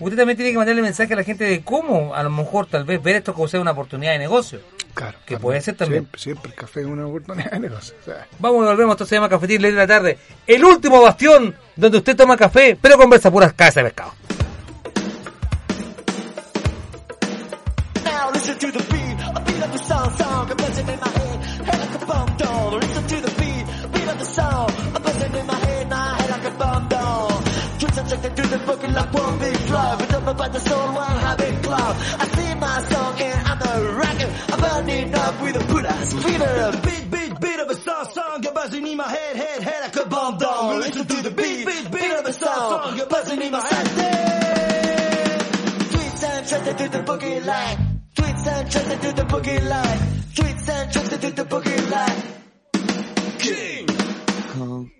Speaker 3: Usted también tiene que mandarle mensaje a la gente de cómo a lo mejor tal vez ver esto como sea una oportunidad de negocio.
Speaker 9: Claro.
Speaker 3: Que
Speaker 9: también.
Speaker 3: puede ser también.
Speaker 9: Siempre, siempre el café es una oportunidad de negocio. o sea,
Speaker 3: Vamos volvemos, esto se llama Cafetín Ley de la Tarde. El último bastión donde usted toma café, pero conversa puras cabezas de pescado.
Speaker 10: Now listen to the of the and like one big flow, about soul, cloud. I burning up with a put ass fever. Beat, beat, beat of a song, Song you're buzzing in my head, head, head like a bomb down. Listen to the beat, beat, beat of a song, song, a buzzing in my head. Tweets and try to do the boogie line. Tweets and tricks into the boogie line. Tweets and tricks into the boogie line. King Kong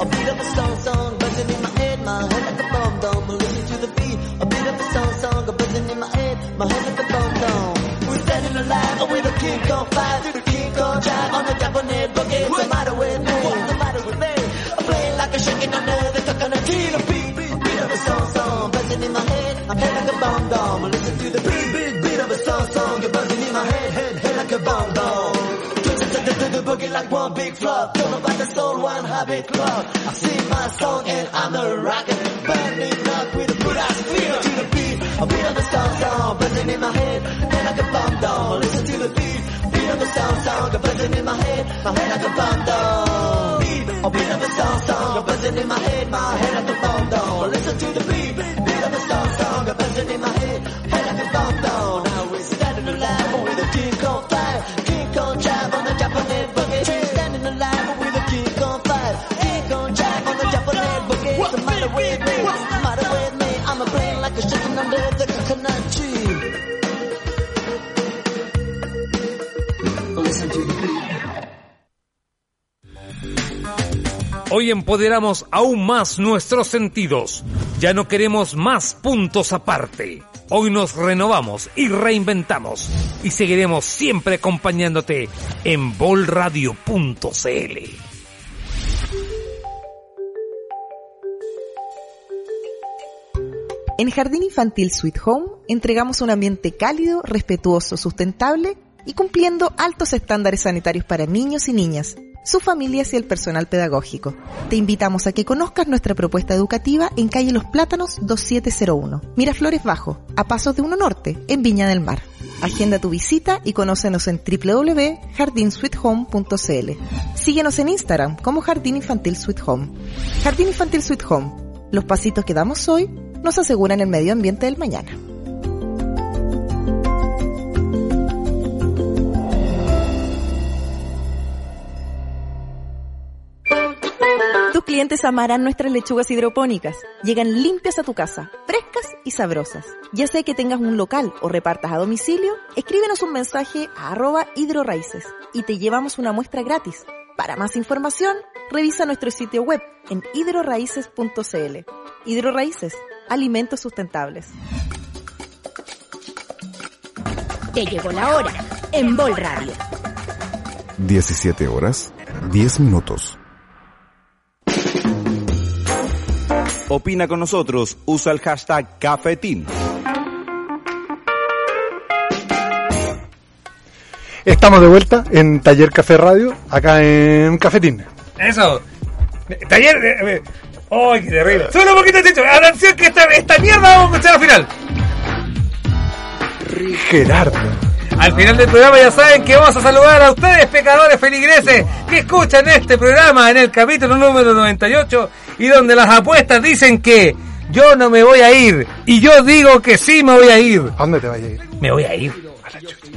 Speaker 10: a beat of a song song Alive with a King Kong five, to the King Kong jive on the Japanese boogie. What's the matter with me? What's the matter with me? I'm playing like a shaking under the coconut tree. The beat, beat, beat of a song song buzzing in my head, my head like a bomb dome. Listen to the beat, beat, beat of a song song buzzing in my head, head, head like a bomb dome. To the boogie like one big flop. Don't know about the soul, one habit club. I sing my song and I'm a rocket. Burning up with a good ass feel to the beat. A beat of the song song buzzing in my head. Song buzzing in my head. My head like a bomb down. Beat. A beat of the song song buzzing in my head. My head like a bomb.
Speaker 3: Empoderamos aún más nuestros sentidos. Ya no queremos más puntos aparte. Hoy nos renovamos y reinventamos. Y seguiremos siempre acompañándote en bolradio.cl.
Speaker 6: En Jardín Infantil Sweet Home entregamos un ambiente cálido, respetuoso, sustentable y cumpliendo altos estándares sanitarios para niños y niñas, sus familias y el personal pedagógico. Te invitamos a que conozcas nuestra propuesta educativa en calle Los Plátanos 2701, Miraflores Bajo, a pasos de Uno Norte, en Viña del Mar. Agenda tu visita y conócenos en www.jardinsweethome.cl. Síguenos en Instagram como Jardín Infantil Sweet Home. Jardín Infantil Sweet Home. Los pasitos que damos hoy nos aseguran el medio ambiente del mañana. Tus clientes amarán nuestras lechugas hidropónicas. Llegan limpias a tu casa, frescas y sabrosas. Ya sea que tengas un local o repartas a domicilio, escríbenos un mensaje a arroba hidroraíces y te llevamos una muestra gratis. Para más información, revisa nuestro sitio web en hidroraíces.cl. Hidroraíces, alimentos sustentables.
Speaker 7: Te llegó la hora en Bol Radio.
Speaker 8: 17 horas, 10 minutos. Opina con nosotros, usa el hashtag cafetín.
Speaker 9: Estamos de vuelta en Taller Café Radio, acá en Cafetín.
Speaker 3: Eso. Taller. eh, eh, ¡Ay, qué terrible! Solo un poquito, Chicho. Atención que esta, esta mierda vamos a escuchar al final.
Speaker 9: Gerardo.
Speaker 3: Al final del programa ya saben que vamos a saludar a ustedes, pecadores feligreses, que escuchan este programa en el capítulo número 98 y donde las apuestas dicen que yo no me voy a ir y yo digo que sí me voy a ir.
Speaker 9: ¿A dónde te vas a ir?
Speaker 3: Me voy a ir.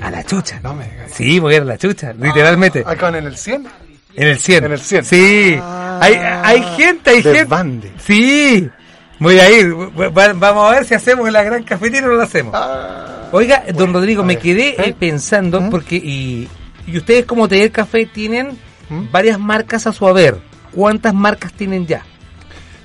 Speaker 3: A la chucha.
Speaker 9: No me.
Speaker 3: Sí, voy a ir a la chucha, literalmente.
Speaker 9: ¿Acá en el 100?
Speaker 3: En el 100.
Speaker 9: En el 100.
Speaker 3: Sí.
Speaker 9: Ah.
Speaker 3: hay, hay gente, hay gente.
Speaker 9: Desbande.
Speaker 3: Sí. Voy a ir. Va- Vamos a ver si hacemos la gran cafetera o no la hacemos.
Speaker 9: Ah.
Speaker 3: Oiga, don Rodrigo, me quedé eh,
Speaker 9: ¿Eh?
Speaker 3: pensando
Speaker 9: ¿Mm?
Speaker 3: porque y, y ustedes como Taller Café tienen
Speaker 9: ¿Mm?
Speaker 3: varias marcas a su haber. ¿Cuántas marcas tienen ya?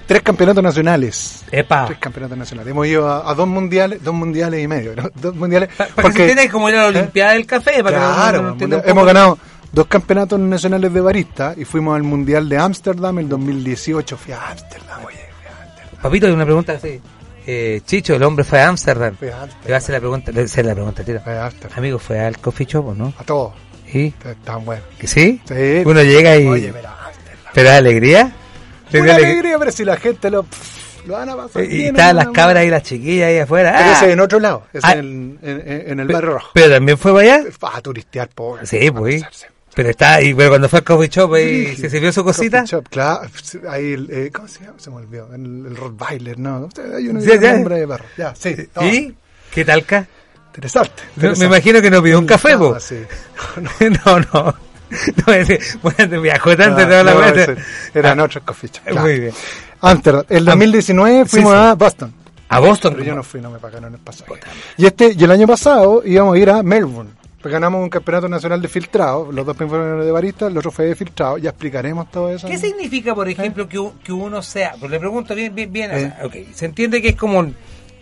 Speaker 9: Tres campeonatos nacionales.
Speaker 3: Epa.
Speaker 9: Tres campeonatos nacionales. Hemos ido a, a dos mundiales, dos mundiales y medio, ¿no? Dos mundiales.
Speaker 3: Pa- Para que se como la Olimpiada del Café. Para
Speaker 9: Claro,
Speaker 3: que
Speaker 9: hemos ganado dos campeonatos nacionales de barista y fuimos al mundial de Ámsterdam en 2018. Fui a Ámsterdam, oye.
Speaker 3: Papito, una pregunta así. Eh, Chicho, el hombre fue a Ámsterdam.
Speaker 9: A
Speaker 3: Le va a hacer la pregunta, le voy a hacer la pregunta, tira.
Speaker 9: A Ámsterdam.
Speaker 3: Amigo, fue al coffee shop, ¿o no?
Speaker 9: A todos.
Speaker 3: ¿Sí?
Speaker 9: Están buenos.
Speaker 3: ¿Que sí?
Speaker 9: Sí.
Speaker 3: Uno llega y...
Speaker 9: Oye, mira, Ámsterdam.
Speaker 3: ¿Te da alegría? ¿Te da
Speaker 9: Una
Speaker 3: alegría?
Speaker 9: alegría, pero si la gente lo, pff, lo van a pasar
Speaker 3: Y
Speaker 9: bien,
Speaker 3: estaban las cabras y las chiquillas ahí afuera.
Speaker 9: Pero
Speaker 3: ¡Ah!
Speaker 9: ese en otro lado, ese
Speaker 3: Ah.
Speaker 9: en, el, en, en- en el barrio rojo.
Speaker 3: Pero también fue para allá.
Speaker 9: A turistear, pobre.
Speaker 3: Sí, pues. Pero está, y pero cuando fue al coffee shop
Speaker 9: Sí,
Speaker 3: se sirvió su cosita.
Speaker 9: Coffee shop, claro, ahí, el, eh, ¿cómo se llama? Se me olvidó. El, el Rottweiler, ¿no? Hay que
Speaker 3: Sí,
Speaker 9: nombre de perro. Ya, sí. no,
Speaker 3: ¿Y? ¿Qué tal, ca?
Speaker 9: Interesante.
Speaker 3: Me-
Speaker 9: interesante.
Speaker 3: Me imagino que no pidió un café,
Speaker 9: No,
Speaker 3: po.
Speaker 9: sí.
Speaker 3: No, no. No, ese, bueno, viajó tanto
Speaker 9: No,
Speaker 3: toda la
Speaker 9: no, ese- Eran
Speaker 3: Ah,
Speaker 9: otros coffee shop. claro.
Speaker 3: Muy bien.
Speaker 9: Amsterdam. El 2019
Speaker 3: sí,
Speaker 9: fuimos
Speaker 3: sí.
Speaker 9: a Boston.
Speaker 3: A Boston.
Speaker 9: Pero yo no fui, no me pagaron el pasaje. Y este y el año pasado íbamos a ir a Melbourne. Ganamos un campeonato nacional de filtrado. Los dos primeros de barista, el otro fue de filtrado. Ya explicaremos todo eso.
Speaker 3: ¿Qué significa, por ejemplo, que, que uno sea? Pues le pregunto bien, bien, bien. o
Speaker 9: Eh.
Speaker 3: sea, ok, se entiende que es como,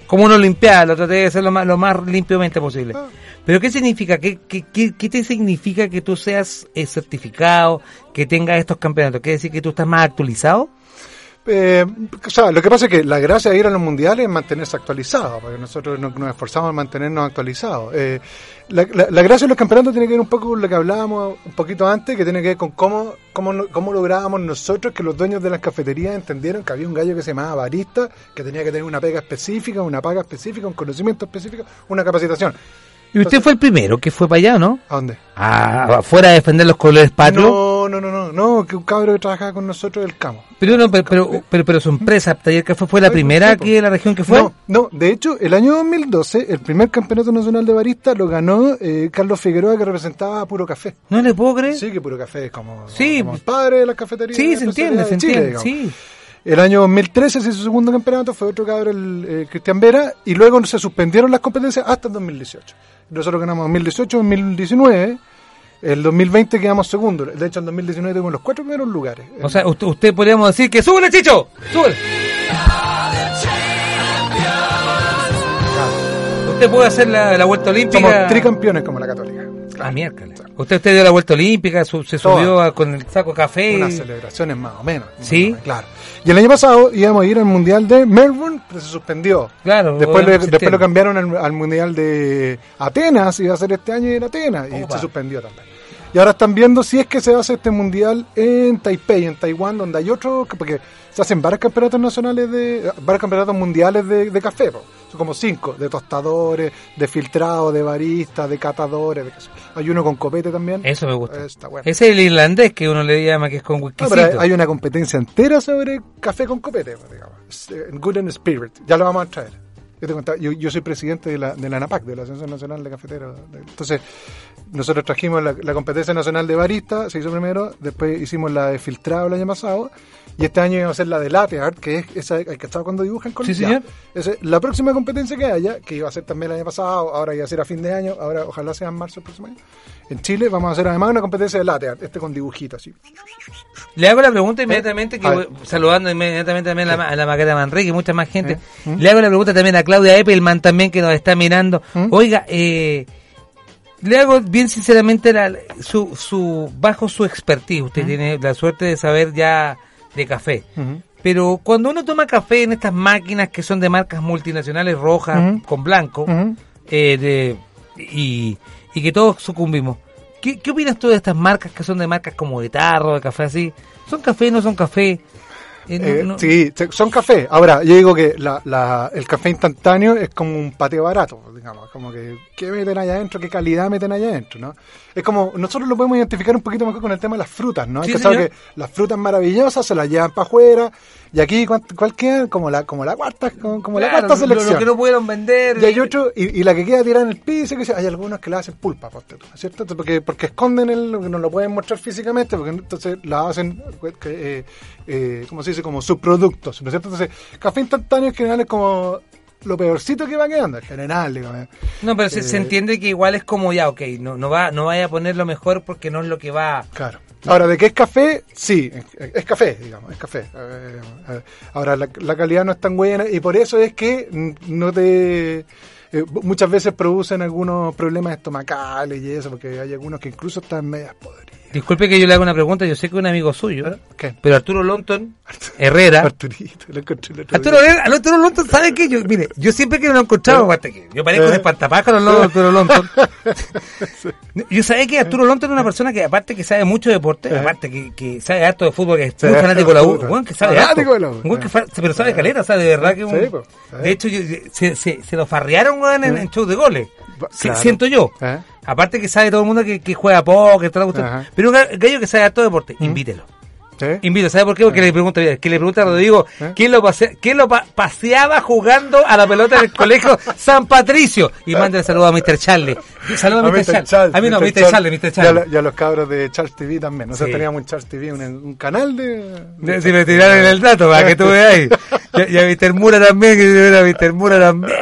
Speaker 3: como una olimpiada, lo traté de hacer lo más, lo más limpiamente posible.
Speaker 9: Ah.
Speaker 3: Pero ¿qué significa? ¿Qué, qué, qué, qué te significa que tú seas eh, certificado, que tengas estos campeonatos? ¿Quiere decir que tú estás más actualizado?
Speaker 9: Eh, o sea, lo que pasa es que la gracia de ir a los mundiales es mantenerse actualizado, porque nosotros nos, nos esforzamos en mantenernos actualizados. Eh, la, la- la gracia de los campeonatos tiene que ver un poco con lo que hablábamos un poquito antes, que tiene que ver con cómo, cómo, cómo lográbamos nosotros que los dueños de las cafeterías entendieron que había un gallo que se llamaba barista, que tenía que tener una pega específica, una paga específica, un conocimiento específico, una capacitación.
Speaker 3: Y usted fue el primero que fue para allá, ¿no?
Speaker 9: ¿A dónde?
Speaker 3: A, afuera a defender los colores patrios.
Speaker 9: No, no, no, no, no, que un cabro que trabajaba con nosotros del Camo.
Speaker 3: Pero, no, pero, pero, pero, pero su empresa, Taller Café, fue la primera aquí de la región que fue.
Speaker 9: No, no, de hecho, el año 2012, el primer campeonato nacional de barista lo ganó eh, Carlos Figueroa, que representaba a Puro Café.
Speaker 3: No le puedo creer.
Speaker 9: Sí, que Puro Café es como,
Speaker 3: Sí.
Speaker 9: como el padre de las cafeterías.
Speaker 3: Sí, se entiende, se entiende.
Speaker 9: Chile, digamos.
Speaker 3: Sí.
Speaker 9: El año 2013 se hizo su segundo campeonato, fue otro cabrón, el eh, Cristian Vera, y luego se suspendieron las competencias hasta el 2018. Nosotros ganamos 2018, 2019, el 2020 quedamos segundo. De hecho, en 2019 tuvimos los cuatro primeros lugares.
Speaker 3: O sea, usted, usted podríamos decir que súbele, Chicho, súbele. Usted puede hacer la, la vuelta olímpica.
Speaker 9: Somos tricampeones como la Católica.
Speaker 3: Ah, miércoles. Usted, usted dio la vuelta olímpica, su- se subió a- con el saco de café.
Speaker 9: Unas celebraciones más o menos.
Speaker 3: Sí.
Speaker 9: Claro. Y el año pasado íbamos a ir al Mundial de Melbourne, pero se suspendió.
Speaker 3: Claro,
Speaker 9: Después, le- después lo cambiaron al, al Mundial de Atenas, iba a ser este año en Atenas, y
Speaker 3: Opa.
Speaker 9: se suspendió también. Y ahora están viendo si es que se hacer este Mundial en Taipei, en Taiwán, donde hay otro, porque se hacen varios campeonatos nacionales de, varios campeonatos mundiales de, de café, po. son como cinco, de tostadores, de filtrados, de baristas, de catadores, de hay uno con copete también.
Speaker 3: Eso me gusta.
Speaker 9: Está bueno.
Speaker 3: Ese es el irlandés que uno le llama que es con
Speaker 9: No,
Speaker 3: whiskycito.
Speaker 9: pero hay una competencia entera sobre café con copete, pues, digamos. Eh, Good and Spirit. Ya lo vamos a traer. Yo, yo soy presidente de la, de la ANAPAC, de la Asociación Nacional de Cafeteros. Entonces, nosotros trajimos la, la competencia nacional de barista, se hizo primero, después hicimos la de filtrado el año pasado, y este año íbamos a hacer la de latte art, que es esa que está cuando dibujan con
Speaker 3: Sí,
Speaker 9: la próxima competencia que haya, que iba a ser también el año pasado, ahora iba a ser a fin de año, ahora ojalá sea en marzo el próximo año. En Chile vamos a hacer además una competencia de latte art, este con dibujitos así.
Speaker 3: Le hago la pregunta inmediatamente, que
Speaker 9: A ver.
Speaker 3: voy- saludando inmediatamente también a la, a la Maqueta Manrique y mucha más gente.
Speaker 9: ¿Mm?
Speaker 3: Le hago la pregunta también a Claudia Eppelman también que nos está mirando. Oiga, eh, le hago bien sinceramente la- su, su bajo su expertise. Usted tiene la suerte de saber ya de café. Pero cuando uno toma café en estas máquinas que son de marcas multinacionales rojas con blanco eh, de- y, y que todos sucumbimos, ¿qué, ¿qué opinas tú de estas marcas que son de marcas como de tarro, de café así? ¿Son café no son café? Eh, no-
Speaker 9: Eh,
Speaker 3: no-
Speaker 9: Sí, son café. Ahora, yo digo que la, la- el café instantáneo es como un patio barato, digamos, como que qué meten allá adentro, qué calidad meten allá adentro, ¿no? Es como, nosotros lo podemos identificar un poquito mejor con el tema de las frutas, ¿no?
Speaker 3: Sí,
Speaker 9: Hay que que las frutas maravillosas se las llevan para afuera, y aquí, ¿cuál, cuál queda? Como la, como la cuarta, como, como la cuarta
Speaker 3: lo- lo,
Speaker 9: selección.
Speaker 3: que no pudieron vender.
Speaker 9: Y hay otro, y, y la que queda tirada en el piso, que hay algunos que la hacen pulpa, ¿cierto? Porque, porque esconden el, lo que no lo pueden mostrar físicamente, porque entonces la hacen, que, eh, eh, ¿cómo se dice? Como subproductos, ¿no es cierto? Entonces, café instantáneo en general es como lo peorcito que va quedando, en general, digo. eh.
Speaker 3: No, pero se, se
Speaker 9: Eh,
Speaker 3: entiende que igual es como ya, ok, no, no, va, no vaya a poner lo mejor porque no es lo que va...
Speaker 9: Claro. Ahora, ¿de qué es café? Sí, es, café, digamos, es café. Ahora, la, calidad no es tan buena y por eso es que no te... eh, muchas veces producen algunos problemas estomacales y eso, porque hay algunos que incluso están medias podridas.
Speaker 3: Disculpe que yo le haga una pregunta, yo sé que es un amigo suyo,
Speaker 9: ¿Eh? ¿Qué?
Speaker 3: pero Arturo Lonton, Herrera...
Speaker 9: Arturito, lo encontré el otro
Speaker 3: Arturo,
Speaker 9: día.
Speaker 3: Herrera- Arturo Lonton, ¿sabe qué? Yo, mire, yo siempre que lo he encontrado, que yo parezco
Speaker 9: Eh.
Speaker 3: un espantapájaros al lado de Arturo Lonton. Yo sabía que Arturo Lonton es una persona que aparte que sabe mucho de deporte,
Speaker 9: Eh.
Speaker 3: aparte que, que sabe harto de fútbol, que es muy fanático de la U, que sabe harto.
Speaker 9: de la U,
Speaker 3: que
Speaker 9: eh.
Speaker 3: pero sabe caleta, sabe de verdad que un-
Speaker 9: Sí, pues, sí.
Speaker 3: De hecho, yo- se, se, se lo farrearon en,
Speaker 9: Eh.
Speaker 3: en show de goles.
Speaker 9: Claro.
Speaker 3: Siento yo. Aparte que sabe todo el mundo que, que juega póker, toda la cuestión.
Speaker 9: Ajá.
Speaker 3: Pero un ga- gallo que sabe de deporte, invítelo.
Speaker 9: ¿Sí?
Speaker 3: Invito, ¿sabe por qué? Porque le pregunta, que le pregunta a Rodrigo,
Speaker 9: ¿Eh?
Speaker 3: ¿quién lo, pase- quién lo pa- paseaba jugando a la pelota en el colegio San Patricio? Y manda el saludo a Mr. Charlie. Saludo a,
Speaker 9: A
Speaker 3: Mr. Charlie. A mí no, Mr. Charlie, Mr.
Speaker 9: Y a,
Speaker 3: Charlie.
Speaker 9: y a los cabros de Charles TV también. Nosotros
Speaker 3: Sí.
Speaker 9: teníamos un Charles TV, un, un canal de...
Speaker 3: Si me tiraron el dato para que tú veas ahí. Ya, ya Mr. Mura también, que a Mr. Mura también.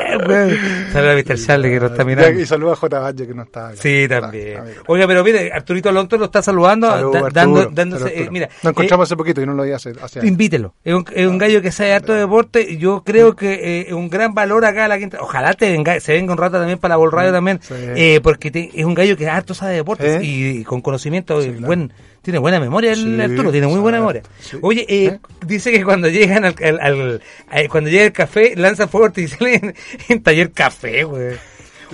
Speaker 3: Saludos a Mr. Charlie que nos está mirando.
Speaker 9: Y saluda a J. Valle que no está acá.
Speaker 3: Sí, también. Oiga, pero mire, Arturito Alonso lo está saludando,
Speaker 9: Salud,
Speaker 3: da- dando, dándose, eh, mira,
Speaker 9: encontramos hace poquito y no lo vi hace,
Speaker 3: invítelo. Es un, es un gallo que sabe harto de deporte y yo creo que eh, es un gran valor acá a la quinta. Ojalá te venga, se venga un rato también para la Radio también,
Speaker 9: sí.
Speaker 3: eh, porque te- es un gallo que harto sabe de deporte
Speaker 9: ¿Eh?
Speaker 3: y, y con conocimiento, buen, tiene buena memoria el
Speaker 9: Sí,
Speaker 3: Arturo, tiene muy buena memoria.
Speaker 9: sí.
Speaker 3: Oye, eh,
Speaker 9: ¿Eh?
Speaker 3: dice que cuando llegan al, al- cuando llega el café, lanzan fuego artificial en, en taller café, güey.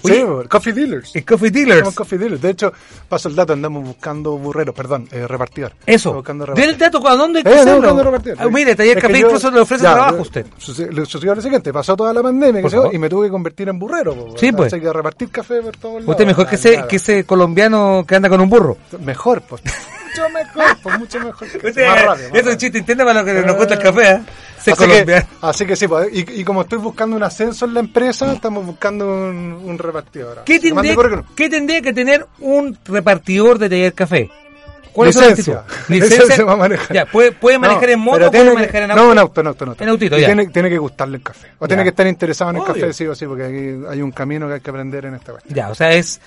Speaker 9: Sí,
Speaker 3: Oye,
Speaker 9: bo, Coffee Dealers.
Speaker 3: el Coffee Dealers.
Speaker 9: Coffee Dealers. De hecho, paso el dato, andamos buscando burreros, perdón, eh, repartidor.
Speaker 3: Eso.
Speaker 9: Buscando
Speaker 3: Del
Speaker 9: repartidor.
Speaker 3: dato, ¿a dónde hay que
Speaker 9: Eh, buscando repartidor.
Speaker 3: Ah, mire, Taller
Speaker 9: que
Speaker 3: Café incluso le ofrece
Speaker 9: ya,
Speaker 3: trabajo a usted.
Speaker 9: suce- Le sucedió lo siguiente, pasó toda la pandemia que y me tuve que convertir en burrero. po,
Speaker 3: Sí, pues.
Speaker 9: Hay que repartir café por todos lados.
Speaker 3: Usted mejor que
Speaker 9: Ah,
Speaker 3: ese,
Speaker 9: nada.
Speaker 3: que ese colombiano que anda con un burro.
Speaker 9: Mejor, pues. mucho mejor, pues mucho mejor.
Speaker 3: Usted-
Speaker 9: más rápido. más
Speaker 3: eso es un chiste interno para lo que nos cuesta el café, ¿eh?
Speaker 9: Así que, así que sí, pues, y, y como estoy buscando un ascenso en la empresa, estamos buscando un, un repartidor.
Speaker 3: ¿Qué tendría,
Speaker 9: currículum.
Speaker 3: ¿Qué tendría que tener un repartidor de taller café? ¿Cuáles son las
Speaker 9: Licencia.
Speaker 3: actitudes?
Speaker 9: Licencia manejar.
Speaker 3: Ya, ¿puede, puede manejar
Speaker 9: No,
Speaker 3: en moto puede
Speaker 9: que-
Speaker 3: manejar en auto?
Speaker 9: No, en auto, en auto, en auto.
Speaker 3: En autito,
Speaker 9: Y
Speaker 3: ya.
Speaker 9: Tiene, tiene que gustarle el café. O
Speaker 3: Ya.
Speaker 9: tiene que estar interesado en el café, sí o sí, porque aquí hay un camino que hay que aprender en esta cuestión.
Speaker 3: Ya, o sea, es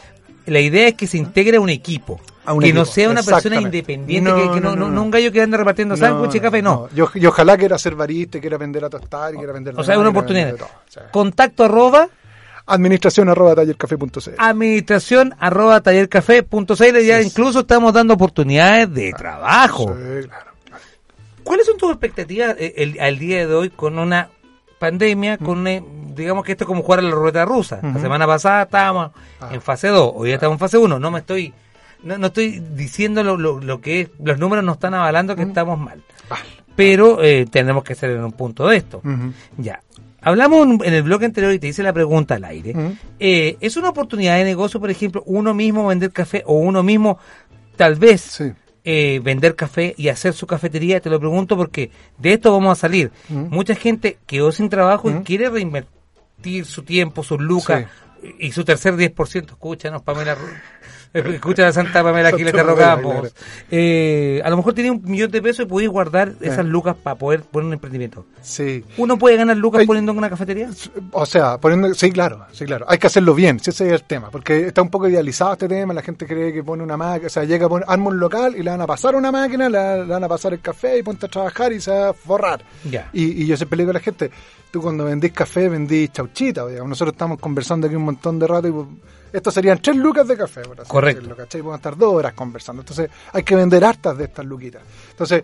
Speaker 3: la idea es que se integre a un equipo.
Speaker 9: A un
Speaker 3: que no sea una persona independiente,
Speaker 9: No,
Speaker 3: que, que no, un gallo que anda repartiendo sándwich y café, no.
Speaker 9: Yo, y ojalá quiera ser barista, quiera aprender a tostar, quiera aprender
Speaker 3: O sea, es una oportunidad.
Speaker 9: de todo. O sea,
Speaker 3: Contacto arroba
Speaker 9: administración arroba tallercafé.cl.
Speaker 3: administración arroba tallercafé.cl ya incluso estamos dando oportunidades de trabajo.
Speaker 9: Sí, claro.
Speaker 3: ¿Cuáles son tus expectativas eh, el- al día de hoy con una pandemia, con una- digamos que esto es como jugar a la ruleta rusa? La semana pasada estábamos
Speaker 9: Ah.
Speaker 3: en fase 2, hoy ya estamos en fase 1. No me estoy no, no estoy diciendo lo, lo, lo que es, los números no están avalando que estamos mal. Pero eh, tenemos que ser en un punto de esto. Ya. Hablamos en- el blog anterior y te hice la pregunta al aire. Eh, ¿Es una oportunidad de negocio, por ejemplo, uno mismo vender café o uno mismo tal vez
Speaker 9: Sí.
Speaker 3: eh, vender café y hacer su cafetería? Te lo pregunto porque de esto vamos a salir. Mucha gente quedó sin trabajo y quiere su tiempo, sus lucas y su tercer 10%. Escúchanos, Pamela. Escucha a la Santa Pamela aquí, le te rogamos.
Speaker 9: claro.
Speaker 3: Eh, a lo mejor tiene un millón de pesos y podéis guardar esas
Speaker 9: Eh.
Speaker 3: lucas para poder poner un emprendimiento.
Speaker 9: Sí.
Speaker 3: ¿Uno puede ganar lucas poniendo una cafetería?
Speaker 9: O sea, poniendo, sí, claro, sí, claro. Hay que hacerlo bien, si ese es el tema, porque está un poco idealizado este tema, la gente cree que pone una máquina, o sea, llega a poner, arma un local y le van a pasar una máquina, le, le van a pasar el café y ponte a trabajar y se va a forrar.
Speaker 3: Ya.
Speaker 9: Y, y yo siempre le digo a la gente, tú cuando vendís café vendís chauchita, digamos. nosotros estamos conversando aquí un montón de rato y pues, esto serían tres lucas de café, por así
Speaker 3: Correcto.
Speaker 9: decirlo, ¿cachai? Podemos estar dos horas conversando. Entonces hay que vender hartas de estas luquitas. Entonces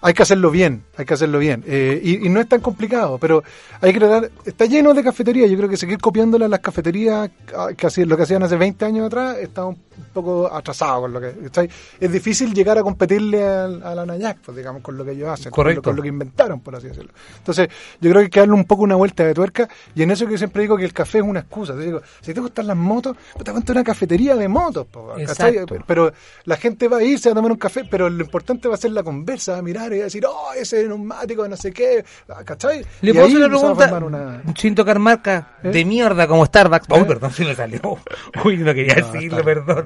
Speaker 9: hay que hacerlo bien, hay que hacerlo bien. Eh, y, y no es tan complicado, pero hay que tratar, está lleno de cafeterías, yo creo que seguir copiándole a las cafeterías, ah, que así- lo que hacían hace 20 años atrás, está un poco atrasado con lo que... ¿cachai? Es difícil llegar a competirle a, la Nayac, pues, digamos, con lo que ellos hacen, con lo-
Speaker 3: Correcto.
Speaker 9: con lo que inventaron, por así decirlo. Entonces, yo creo que hay que darle un poco una vuelta de tuerca, y en eso que siempre digo que el café es una excusa. Te digo, si te gustan las motos, pues te ponte una cafetería de motos, po, ¿cachai?
Speaker 3: Exacto.
Speaker 9: Pero la gente va a irse a tomar un café, pero lo importante va a ser la conversa, va a mirar y va a decir, oh, ese neumático, no sé qué, ¿cachai?
Speaker 3: Le
Speaker 9: Y
Speaker 3: puedo hacer una pregunta
Speaker 9: una-
Speaker 3: sin tocar marca
Speaker 9: ¿Eh?
Speaker 3: de mierda como Starbucks. Uy,
Speaker 9: ¿Eh?
Speaker 3: perdón, se me salió. Uy, no quería
Speaker 9: No,
Speaker 3: decirlo,
Speaker 9: está
Speaker 3: perdón.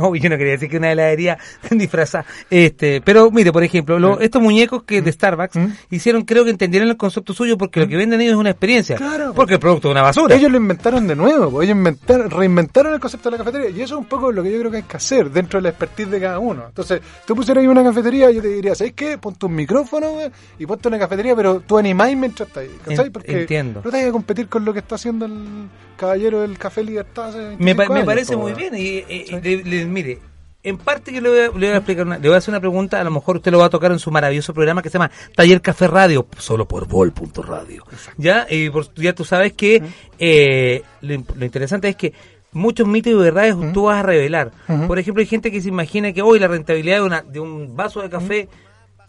Speaker 3: Uy, yo no quería decir que una heladería disfrazada. Este, pero mire, por ejemplo, lo- estos muñecos que de Starbucks
Speaker 9: ¿Mm?
Speaker 3: hicieron, creo que entendieron el concepto suyo porque lo que venden ellos es una experiencia.
Speaker 9: Claro.
Speaker 3: Porque el producto es una basura.
Speaker 9: Ellos lo inventaron de nuevo, ellos inventaron, reinventaron el concepto de la cafetería y eso es un poco lo que yo creo que hay que hacer dentro de la expertise de cada uno. Entonces, tú pusieras ahí una cafetería, yo te diría, ¿sabes qué? Ponte un micrófono güey, y ponte una cafetería, pero tú animáis mientras estás ahí, ¿cachai? Porque
Speaker 3: entiendo.
Speaker 9: no te a competir con lo que está haciendo el caballero del Café Libertad hace
Speaker 3: Me,
Speaker 9: 25
Speaker 3: pa- me
Speaker 9: años,
Speaker 3: parece muy bien. Y, eh, le- le- mire, en parte yo le voy, a, le voy a explicar una- le voy a hacer una pregunta, a lo mejor usted lo va a tocar en su maravilloso programa que se llama Taller Café Radio, solo por vol.radio. Ya, y por- ya tú sabes que eh, lo, interesante es que muchos mitos y verdades tú vas a revelar. Por ejemplo, hay gente que se imagina que hoy la rentabilidad de, una, de un vaso de café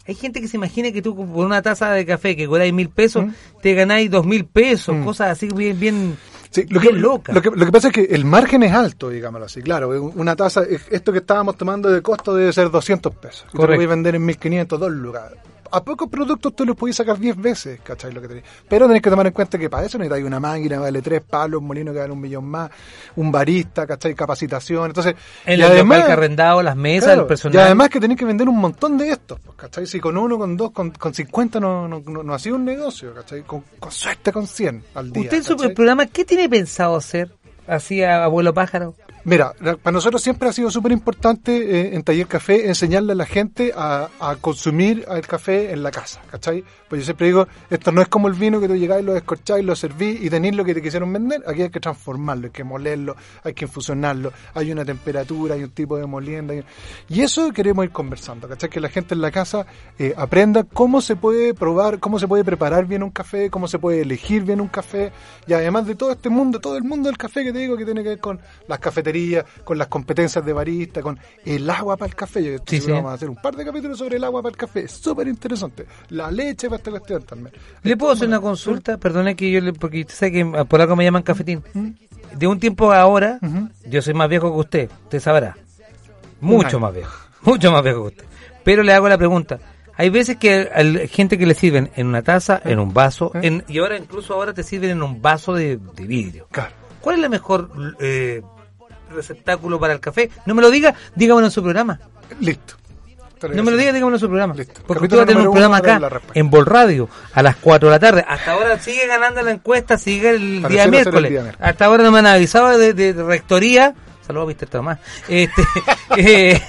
Speaker 3: hay gente que se imagina que tú por una taza de café que cobráis mil pesos, te ganáis dos mil pesos, cosas así bien, bien,
Speaker 9: Sí, lo, que,
Speaker 3: locas.
Speaker 9: lo, que, lo que pasa es que el margen es alto, digámoslo así. Claro, una taza, esto que estábamos tomando de costo debe ser 200 pesos. Y tú lo
Speaker 3: Correcto.
Speaker 9: voy a vender en 1500, dos lugares. A pocos productos tú los puedes sacar 10 veces, ¿cachai? Lo que tenés. Pero tenés que tomar en cuenta que para eso necesitas una máquina, vale tres palos, un molino que vale un millón más, un barista, ¿cachai? Capacitación. Entonces,
Speaker 3: En
Speaker 9: y
Speaker 3: el
Speaker 9: además-
Speaker 3: local que arrendado, las mesas,
Speaker 9: Claro,
Speaker 3: el personal.
Speaker 9: Y además que tenés que vender un montón de estos, pues, ¿cachai? Si con uno, con dos, con, con 50 no, no, no, no ha sido un negocio, ¿cachai? Con, con suerte con 100 al día.
Speaker 3: Usted en su programa, ¿qué tiene pensado hacer? Así a abuelo pájaro.
Speaker 9: Mira, para nosotros siempre ha sido súper importante eh, en Taller Café enseñarle a la gente a, a consumir el café en la casa, ¿cachai? Pues yo siempre digo, esto no es como el vino que tú llegáis, lo descorcháis, lo servís y tenéis lo que te quisieron vender. Aquí hay que transformarlo, hay que molerlo, hay que infusionarlo, hay una temperatura, hay un tipo de molienda. hay- Y eso queremos ir conversando, ¿cachai? Que la gente en la casa eh, aprenda cómo se puede probar, cómo se puede preparar bien un café, cómo se puede elegir bien un café. Y además de todo este mundo, todo el mundo del café que te digo que tiene que ver con las cafeterías, con las competencias de barista, con el agua para el café. Yo
Speaker 3: Sí, sí.
Speaker 9: Vamos a hacer un par de capítulos sobre el agua para el café. Es súper interesante. La leche para esta cuestión también.
Speaker 3: ¿Le puedo hacer una consulta? Perdone que yo le, porque usted sabe que por algo me llaman cafetín.
Speaker 9: ¿Mm?
Speaker 3: De un tiempo a ahora, yo soy más viejo que usted, usted sabrá. Mucho más viejo, mucho más viejo que usted. Pero le hago la pregunta. Hay veces que hay gente que le sirven en una taza,
Speaker 9: ¿Eh?
Speaker 3: en un vaso, en, y ahora incluso ahora te sirven en un vaso de, de vidrio.
Speaker 9: Claro.
Speaker 3: ¿Cuál es la mejor eh, receptáculo para el café? No me lo diga, dígamelo en su programa.
Speaker 9: Listo.
Speaker 3: No me
Speaker 9: a
Speaker 3: lo
Speaker 9: decir.
Speaker 3: diga, dígamelo en su programa.
Speaker 9: Listo.
Speaker 3: Porque
Speaker 9: Capítulo
Speaker 3: usted va a tener un programa acá, en Vol Radio, a las 4 de la tarde. Hasta ahora sigue ganando la encuesta, sigue el día
Speaker 9: el
Speaker 3: miércoles.
Speaker 9: día miércoles.
Speaker 3: Hasta ahora no me han avisado de, de rectoría. Saludos, Mr. Tomás. Este, eh,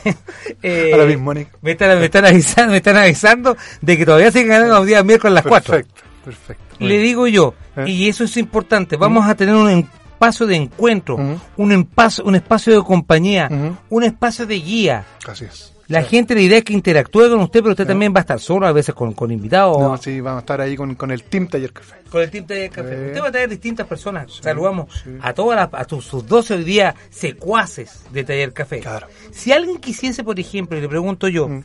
Speaker 3: eh,
Speaker 9: Ahora mismo,
Speaker 3: me están, me están avisando, me están avisando de que todavía siguen ganando los días miércoles a las 4.
Speaker 9: Perfecto, perfecto.
Speaker 3: Le digo yo,
Speaker 9: ¿Eh?
Speaker 3: y eso es importante, vamos a tener un espacio de encuentro, un, espacio, un espacio de compañía, un espacio de guía.
Speaker 9: Así es.
Speaker 3: La gente, la idea es que interactúe con usted, pero usted también va a estar solo, a veces con, con invitados.
Speaker 9: No, sí, vamos a estar ahí con, con el Team Taller Café.
Speaker 3: Con el Team Taller Café.
Speaker 9: Sí.
Speaker 3: Usted va a traer distintas personas. Saludamos
Speaker 9: sí.
Speaker 3: a todas las, a tus, sus 12 hoy día secuaces de Taller Café.
Speaker 9: Claro.
Speaker 3: Si alguien quisiese, por ejemplo, y le pregunto yo,
Speaker 9: Mm.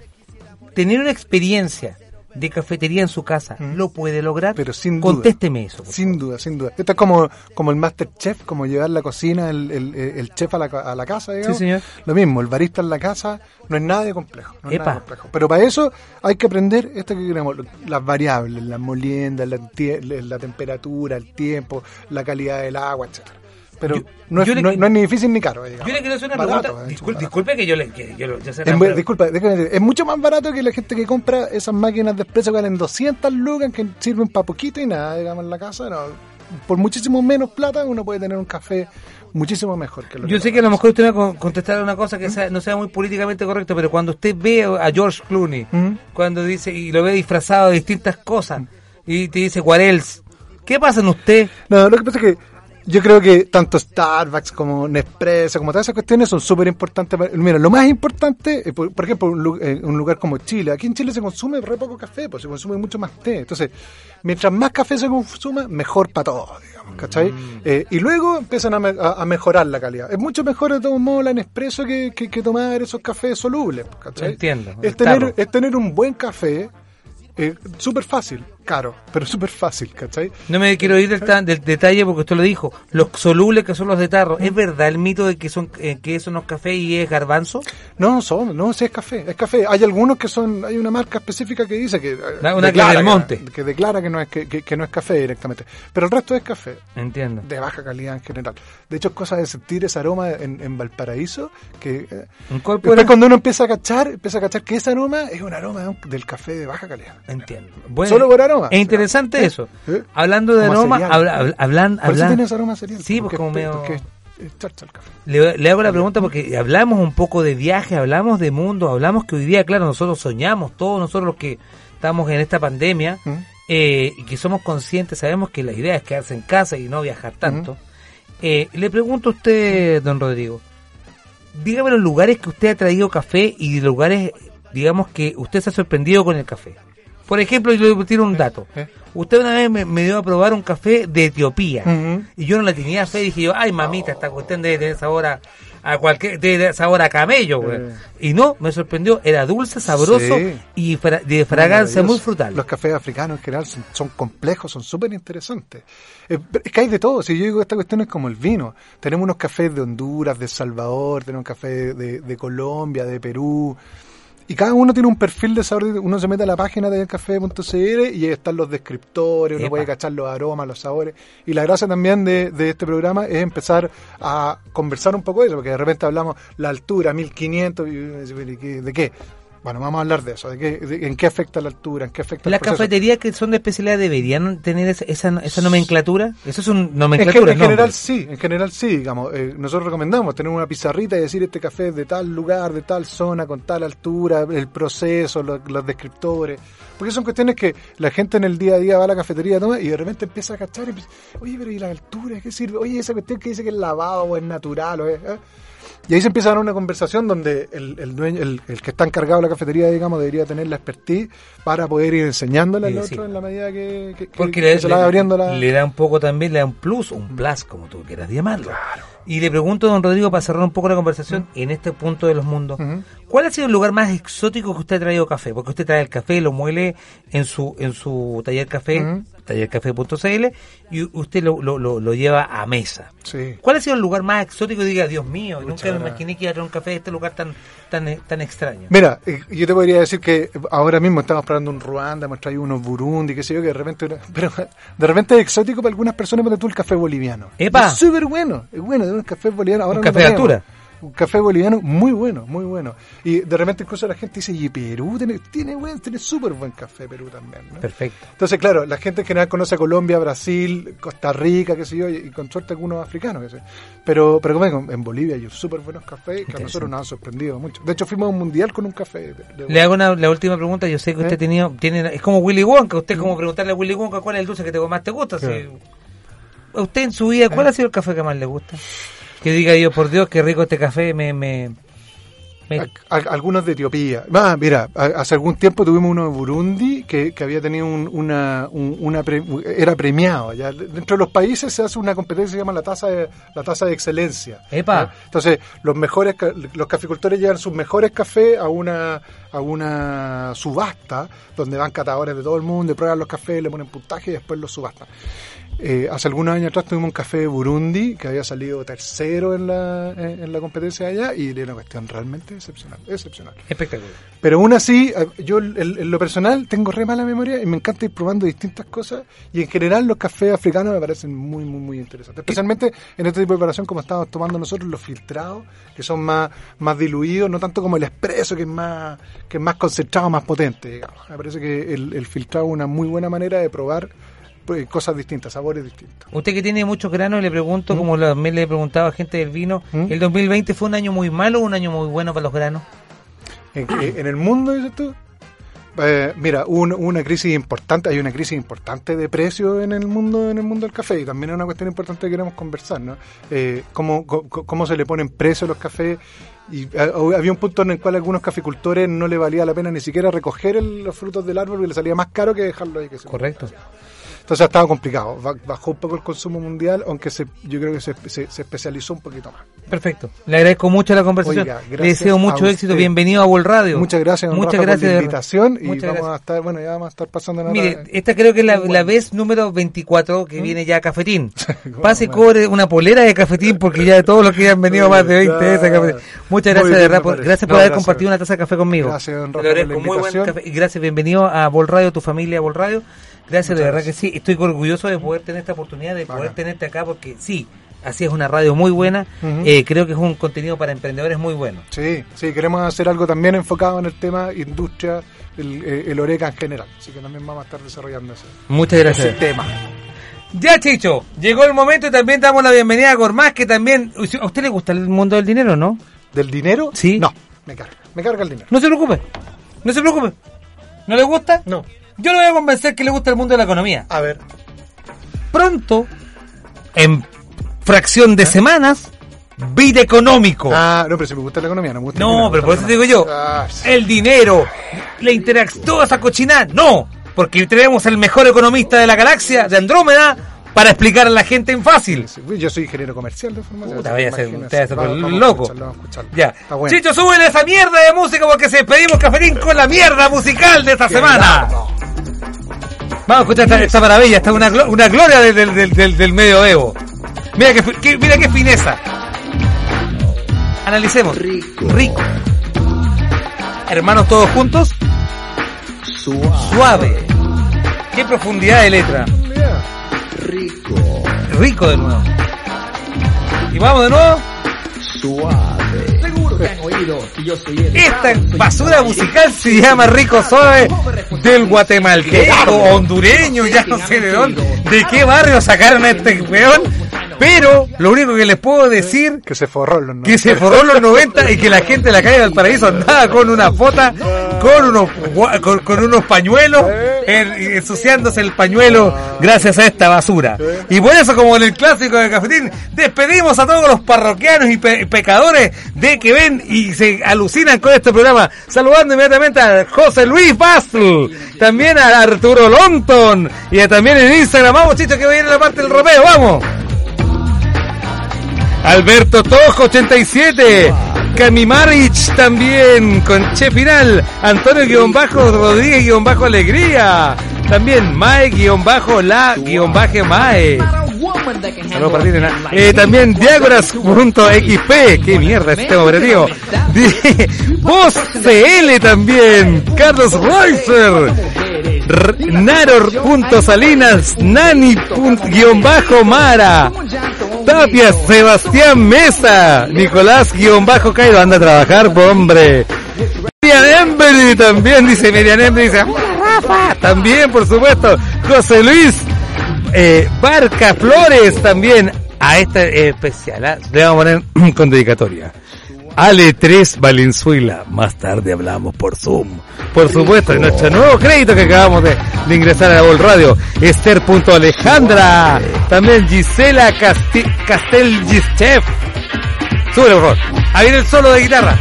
Speaker 3: tener una experiencia de cafetería en su casa, ¿lo puede lograr?
Speaker 9: Mm. Pero sin duda.
Speaker 3: Contésteme eso.
Speaker 9: Sin duda, sin duda. Esto es como, como el Master Chef, como llevar la cocina, el, el, el chef a la, ca- a la casa, digamos.
Speaker 3: Sí, señor.
Speaker 9: Lo mismo, el barista en la casa no es nada de complejo. No es complejo. Pero para eso hay que aprender esto que queremos, las variables, las moliendas, la, la temperatura, el tiempo, la calidad del agua, etcétera. Pero
Speaker 3: Yo-
Speaker 9: no, es,
Speaker 3: yo le-
Speaker 9: no, no es ni difícil ni caro. digamos.
Speaker 3: Yo le quiero hacer una
Speaker 9: Barato,
Speaker 3: pregunta. Disculpe, que yo le. Que yo, sé
Speaker 9: disculpa, déjame decir, es mucho más barato que la gente que compra esas máquinas de expreso que valen 200 lucas que sirven para poquito y nada, digamos, en la casa. No. Por muchísimo menos plata uno puede tener un café muchísimo mejor que lo
Speaker 3: Yo sé que a lo mejor usted va a con- contestar una cosa que sea- no sea muy políticamente correcta, pero cuando usted ve a George Clooney, cuando dice y lo ve disfrazado de distintas cosas y te dice what else, ¿qué pasa en usted?
Speaker 9: No, lo que pasa es que yo creo que tanto Starbucks como Nespresso, como todas esas cuestiones son súper importantes. Mira, lo más importante, eh, por, por ejemplo, un, eh, un lugar como Chile. Aquí en Chile se consume re poco café, pues se consume mucho más té. Entonces, mientras más café se consuma, mejor para todos, digamos, ¿cachai?
Speaker 3: Mm.
Speaker 9: Eh, y luego empiezan a, me- a- a mejorar la calidad. Es mucho mejor de todos modos la Nespresso que, que, que tomar esos cafés solubles, ¿cachai?
Speaker 3: Entiendo,
Speaker 9: Es
Speaker 3: claro.
Speaker 9: tener, es tener un buen café. Eh, súper fácil, caro, pero súper fácil, ¿cachai?
Speaker 3: No me quiero ir del, ta- del detalle porque usted lo dijo, los solubles que son los de tarro, ¿es verdad el mito de que son eh, que eso no es café y es garbanzo?
Speaker 9: No, son, no, sí es café, es café. Hay algunos que son, hay una marca específica que dice que... eh,
Speaker 3: Una- una
Speaker 9: declara
Speaker 3: del monte.
Speaker 9: Que, declara que no, es, que, que- que no es café directamente. Pero el resto es café,
Speaker 3: Entiendo.
Speaker 9: de baja calidad en general. De hecho, es cosa de sentir ese aroma en, en Valparaíso, que... eh,
Speaker 3: ¿En cuál
Speaker 9: después cuando uno empieza a cachar, empieza a cachar que ese aroma es un aroma del café de baja calidad.
Speaker 3: Entiendo. Bueno,
Speaker 9: Solo por aroma.
Speaker 3: Es interesante
Speaker 9: ¿Eh?
Speaker 3: eso.
Speaker 9: ¿Eh?
Speaker 3: Hablando de aroma, hablan,
Speaker 9: eso
Speaker 3: hablan-
Speaker 9: aroma cereal.
Speaker 3: Sí, pues
Speaker 9: porque
Speaker 3: como medio-
Speaker 9: porque es- es charcha el café.
Speaker 3: Le, le hago la pregunta porque hablamos un poco de viaje, hablamos de mundo, hablamos que hoy día, claro, nosotros soñamos, todos nosotros los que estamos en esta pandemia
Speaker 9: ¿Mm?
Speaker 3: eh, y que somos conscientes, sabemos que la idea es quedarse en casa y no viajar tanto. Eh, le pregunto a usted, don Rodrigo, dígame los lugares que usted ha traído café y lugares, digamos, que usted se ha sorprendido con el café. Por ejemplo, yo le tiro un dato.
Speaker 9: ¿Eh?
Speaker 3: Usted una vez me, me dio a probar un café de Etiopía y yo no le tenía fe. Dije yo, ay mamita, esta cuestión de, de sabor a, a cualquier, de, sabor a camello, güey.
Speaker 9: Eh.
Speaker 3: Y no, me sorprendió. Era dulce, sabroso
Speaker 9: Sí.
Speaker 3: y fra- de fragancia muy frutal.
Speaker 9: Los cafés africanos en general son, son complejos, son súper interesantes. Eh, es que hay de todo. Si yo digo esta cuestión es como el vino. Tenemos unos cafés de Honduras, de El Salvador, tenemos café de, de Colombia, de Perú. Y cada uno tiene un perfil de sabor. Uno se mete a la página de café.cl y ahí están los descriptores, uno
Speaker 3: Epa.
Speaker 9: puede cachar los aromas, los sabores. Y la gracia también de, de este programa es empezar a conversar un poco de eso, porque de repente hablamos la altura, 1500, y, y, ¿qué- ¿de qué? Bueno, vamos a hablar de eso, de, qué, de- en qué afecta la altura, en qué afecta
Speaker 3: ¿Las cafeterías que son de especialidad deberían tener esa, esa, esa nomenclatura? Eso es un
Speaker 9: En,
Speaker 3: nomenclatura,
Speaker 9: en
Speaker 3: ¿no?
Speaker 9: general sí, en general sí, digamos, eh, nosotros recomendamos tener una pizarrita y decir este café es de tal lugar, de tal zona, con tal altura, el proceso, lo- los, descriptores, porque son cuestiones que la gente en el día a día va a la cafetería toma y de repente empieza a cachar y empieza, oye, pero ¿y la altura? ¿Qué sirve? Oye, esa cuestión que dice que es lavado o es natural o es... eh?". Y ahí se empieza a dar una conversación donde el, el dueño, el, el que está encargado de la cafetería, digamos, debería tener la expertise para poder ir enseñándole al
Speaker 3: Sí,
Speaker 9: otro
Speaker 3: sí.
Speaker 9: en la medida que, que- que-
Speaker 3: Porque
Speaker 9: que
Speaker 3: le,
Speaker 9: se la va abriendo la...
Speaker 3: le da un poco también, le da un plus, un plus, como tú quieras llamarlo. Y le pregunto, don Rodrigo, para cerrar un poco la conversación, en este punto de los mundos. ¿cuál ha sido el lugar más exótico que usted ha traído café? Porque usted trae el café, lo muele en su en su taller café,
Speaker 9: Ujú.
Speaker 3: tallercafé.cl, y usted lo, lo, lo, lo lleva a mesa.
Speaker 9: Sí.
Speaker 3: ¿Cuál ha sido el lugar más exótico? Diga, Dios mío, nunca me imaginé que iba a traer un café de este lugar tan tan tan extraño.
Speaker 9: Mira, eh, yo te podría decir que ahora mismo estamos probando un Ruanda, hemos traído unos Burundi, qué sé yo, que de repente, pero de repente es exótico para algunas personas, pero tú el café boliviano.
Speaker 3: ¡Epa!
Speaker 9: Es súper bueno, es bueno, de unos cafés bolivianos. Ahora
Speaker 3: Un
Speaker 9: no
Speaker 3: café de altura.
Speaker 9: Un café boliviano muy bueno, muy bueno. Y de repente incluso la gente dice, y Perú tiene, tiene buen, tiene súper buen café Perú también, ¿no?
Speaker 3: Perfecto.
Speaker 9: Entonces, claro, la gente en general conoce a Colombia, Brasil, Costa Rica, qué sé yo, y, con suerte algunos africanos, qué sé. Pero, pero como en Bolivia hay súper buenos cafés que a nosotros nos han sorprendido mucho. De hecho, fuimos a un mundial con un café. de-
Speaker 3: Le hago una, la última pregunta. Yo sé que usted
Speaker 9: ¿Eh?
Speaker 3: tenido, tiene, es como Willy Wonka. Usted es como preguntarle a Willy Wonka cuál es el dulce que te más te gusta. si-
Speaker 9: Claro.
Speaker 3: A usted en su vida, ¿cuál ha sido el café que más le gusta? Que diga yo, por Dios, qué rico este café, me... me, me-
Speaker 9: Al- al- algunos de Etiopía. Ah, mira, hace algún tiempo tuvimos uno de Burundi que, que había tenido un- una, un- una pre- era premiado. Ya. Dentro de los países se hace una competencia que se llama la tasa de, la tasa de excelencia.
Speaker 3: Epa.
Speaker 9: Entonces, los mejores los caficultores llevan sus mejores cafés a una a una subasta donde van catadores de todo el mundo y prueban los cafés, le ponen puntaje y después los subastan. Eh, hace algunos años atrás tuvimos un café de Burundi que había salido tercero en la, en, en la competencia allá y era una cuestión realmente excepcional, excepcional.
Speaker 3: Espectacular.
Speaker 9: Pero aún así, eh, yo en lo personal tengo re mala memoria y me encanta ir probando distintas cosas y en general los cafés africanos me parecen muy, muy, muy interesantes. Especialmente en este tipo de preparación como estamos tomando nosotros, los filtrados, que son más, más diluidos, no tanto como el expreso, que es más, que es más concentrado, más potente. digamos. Me parece que el, el filtrado es una muy buena manera de probar cosas distintas, sabores distintos.
Speaker 3: Usted que tiene muchos granos, le pregunto, como la- también le he preguntado a gente del vino,
Speaker 9: ¿Mm?
Speaker 3: ¿el 2020 fue un año muy malo o un año muy bueno para los granos?
Speaker 9: En, en el mundo, dices tú. Eh, mira, un- una crisis importante, hay una crisis importante de precios en el mundo, en el mundo del café, y también es una cuestión importante que queremos conversar, ¿no? Eh, cómo, cómo se le ponen precios a los cafés, y eh, había un punto en el cual a algunos caficultores no le valía la pena ni siquiera recoger el- los frutos del árbol, porque le salía más caro que dejarlo ahí. Que se
Speaker 3: Correcto.
Speaker 9: Entonces ha estado complicado, Ba- bajó un poco el consumo mundial, aunque se, yo creo que se, se- se especializó un poquito más.
Speaker 3: Perfecto. Le agradezco mucho la conversación.
Speaker 9: Oiga,
Speaker 3: le
Speaker 9: gracias
Speaker 3: deseo mucho
Speaker 9: a
Speaker 3: éxito. Bienvenido a Vol Radio.
Speaker 9: Muchas gracias, don
Speaker 3: Muchas
Speaker 9: Rafa,
Speaker 3: gracias
Speaker 9: por la
Speaker 3: de-
Speaker 9: invitación y
Speaker 3: Muchas
Speaker 9: vamos
Speaker 3: gracias.
Speaker 9: a estar, bueno, ya vamos a estar pasando en
Speaker 3: Mire, esta creo que es la, la vez número 24 que viene ya a Cafetín.
Speaker 9: Bueno,
Speaker 3: Pase y cobre una polera de Cafetín porque ya de todos los que han venido más de 20 veces a Cafetín. Muchas gracias,
Speaker 9: bien,
Speaker 3: de gracias por
Speaker 9: No,
Speaker 3: haber
Speaker 9: gracias.
Speaker 3: compartido una taza de café conmigo.
Speaker 9: Gracias, don Rafa, la
Speaker 3: agradezco. Muy buen
Speaker 9: invitación.
Speaker 3: café. Y gracias, bienvenido a Vol Radio, tu familia Vol Radio. Gracias, de verdad que sí. Estoy orgulloso de poder tener esta oportunidad, de poder tenerte acá porque sí, así es una radio muy buena. Eh, creo que es un contenido para emprendedores muy bueno.
Speaker 9: Sí, sí, queremos hacer algo también enfocado en el tema industria, el, eh, el Oreca en general. Así que también vamos a estar desarrollando ese,
Speaker 3: Muchas gracias.
Speaker 9: ese tema.
Speaker 3: Ya, Chicho, llegó el momento y también damos la bienvenida a Gormaz, que también... ¿A usted le gusta el mundo del dinero, no?
Speaker 9: ¿Del dinero?
Speaker 3: Sí.
Speaker 9: No, me carga. Me carga el dinero.
Speaker 3: No se preocupe, no se preocupe. ¿No le gusta?
Speaker 9: No.
Speaker 3: Yo lo voy a convencer que le gusta el mundo de la economía.
Speaker 9: A ver.
Speaker 3: Pronto, en fracción de semanas, vida económico.
Speaker 9: Ah, no, pero si me gusta la economía, no me gusta
Speaker 3: no, pero por eso te digo yo.
Speaker 9: Ah, sí.
Speaker 3: el dinero, la interacción, toda esa cochinada, no, porque tenemos el mejor economista de la galaxia, de Andrómeda, para explicar a la gente en fácil.
Speaker 9: Sí, Yo soy ingeniero comercial de formación.
Speaker 3: Puta, vaya a ser- va a loco.
Speaker 9: escucharlo, vamos a escucharlo.
Speaker 3: Ya.
Speaker 9: Está bueno.
Speaker 3: Chicho, súbele esa mierda de música porque se pedimos cafetín con la mierda musical de esta semana. Vamos a escuchar esta, esta maravilla, esta es una, una gloria del, del, del, del- medioevo. Mira qué- mira qué fineza. Analicemos. Rico. hermanos todos juntos. Suave. Qué profundidad de letra.
Speaker 10: Rico.
Speaker 3: Rico de nuevo. Y vamos de nuevo.
Speaker 10: Suave. Seguro que han oído que yo soy el
Speaker 3: Esta basura musical se llama Rico Suave del guatemalteco, hondureño, ya no sé de dónde, de qué barrio sacaron a este weón. Pero lo único que les puedo decir
Speaker 9: Que se forró los
Speaker 3: que se forró los 90 y que la gente de la calle del paraíso andaba con una fota, con unos, con, con unos pañuelos, en- ensuciándose el pañuelo gracias a esta basura. Y por eso, como en el clásico de Cafetín, despedimos a todos los parroquianos y pe- pecadores de que ven y se alucinan con este programa. Saludando inmediatamente a José Luis Bastul, también a Arturo Lonton y a también en Instagram. Vamos, chicos, que viene la parte del ropeo, vamos. Alberto Tojo 87. Cami Marich también con Che Final. Antonio guion bajo Rodríguez guion bajo Alegría. También Mae guion bajo la guion bajo Mae. Saludos para ti. Eh, también Diagoras.xp. Qué mierda este operativo. Voz CL también. Carlos Reuser. Naror.salinas. Nani. guion bajo Mara. Tapia, Sebastián Mesa, Nicolás guion bajo Cairo, anda a trabajar, hombre. Miriam Embry también, dice Miriam Embry, dice, "Hola, Rafa, también, por supuesto, José Luis, eh, Barca Flores también, a esta eh, especial, ¿ah? le vamos a poner con dedicatoria. Ale 3 Valenzuela, más tarde hablamos por Zoom. Por supuesto, en nuestro nuevo crédito que acabamos de, de ingresar a la Vol Radio. Esther.alejandra. También Gisela Casti Castel. Sube, por favor. Ahí viene el solo de guitarra.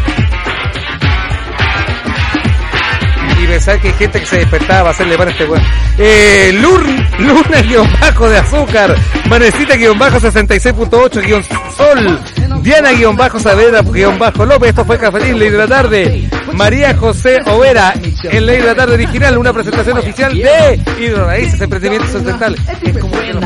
Speaker 3: Pensar que hay gente que se despertaba para hacerle para este weón. Eh, Lun, Luna guion bajo de azúcar. Manecita guion bajo 66.8 guion sol. Diana guion bajo Saavedra guion bajo López. Esto fue Cafetín, Ley de la Tarde. María José Overa en Ley de la Tarde original. Una presentación oficial de Hidroraíces, Emprendimientos Sustentables. Es como que los.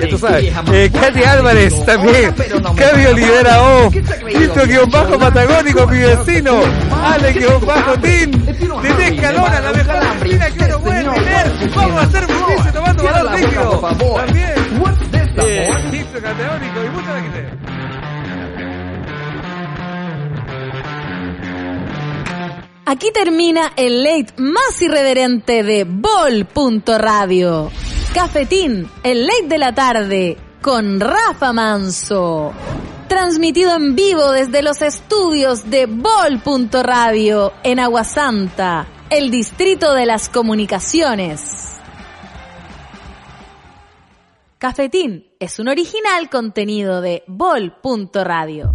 Speaker 3: Ya tú sabes. Eh, Katy Álvarez también. Cavi Olivera O. Tito guion bajo Patagónico, mi vecino. Ale guion bajo Tin. Tete Escalona, la mejor argentina que uno puede tener. Vamos a hacer justicia tomando valor líquido. También. Eh, Tito Categórico y mucha gente.
Speaker 2: Aquí termina el late más irreverente de Bol.radio. Cafetín, el late de la tarde, con Rafa Manso. Transmitido en vivo desde los estudios de Bol.radio en Aguasanta, el distrito de las comunicaciones. Cafetín es un original contenido de Bol.radio.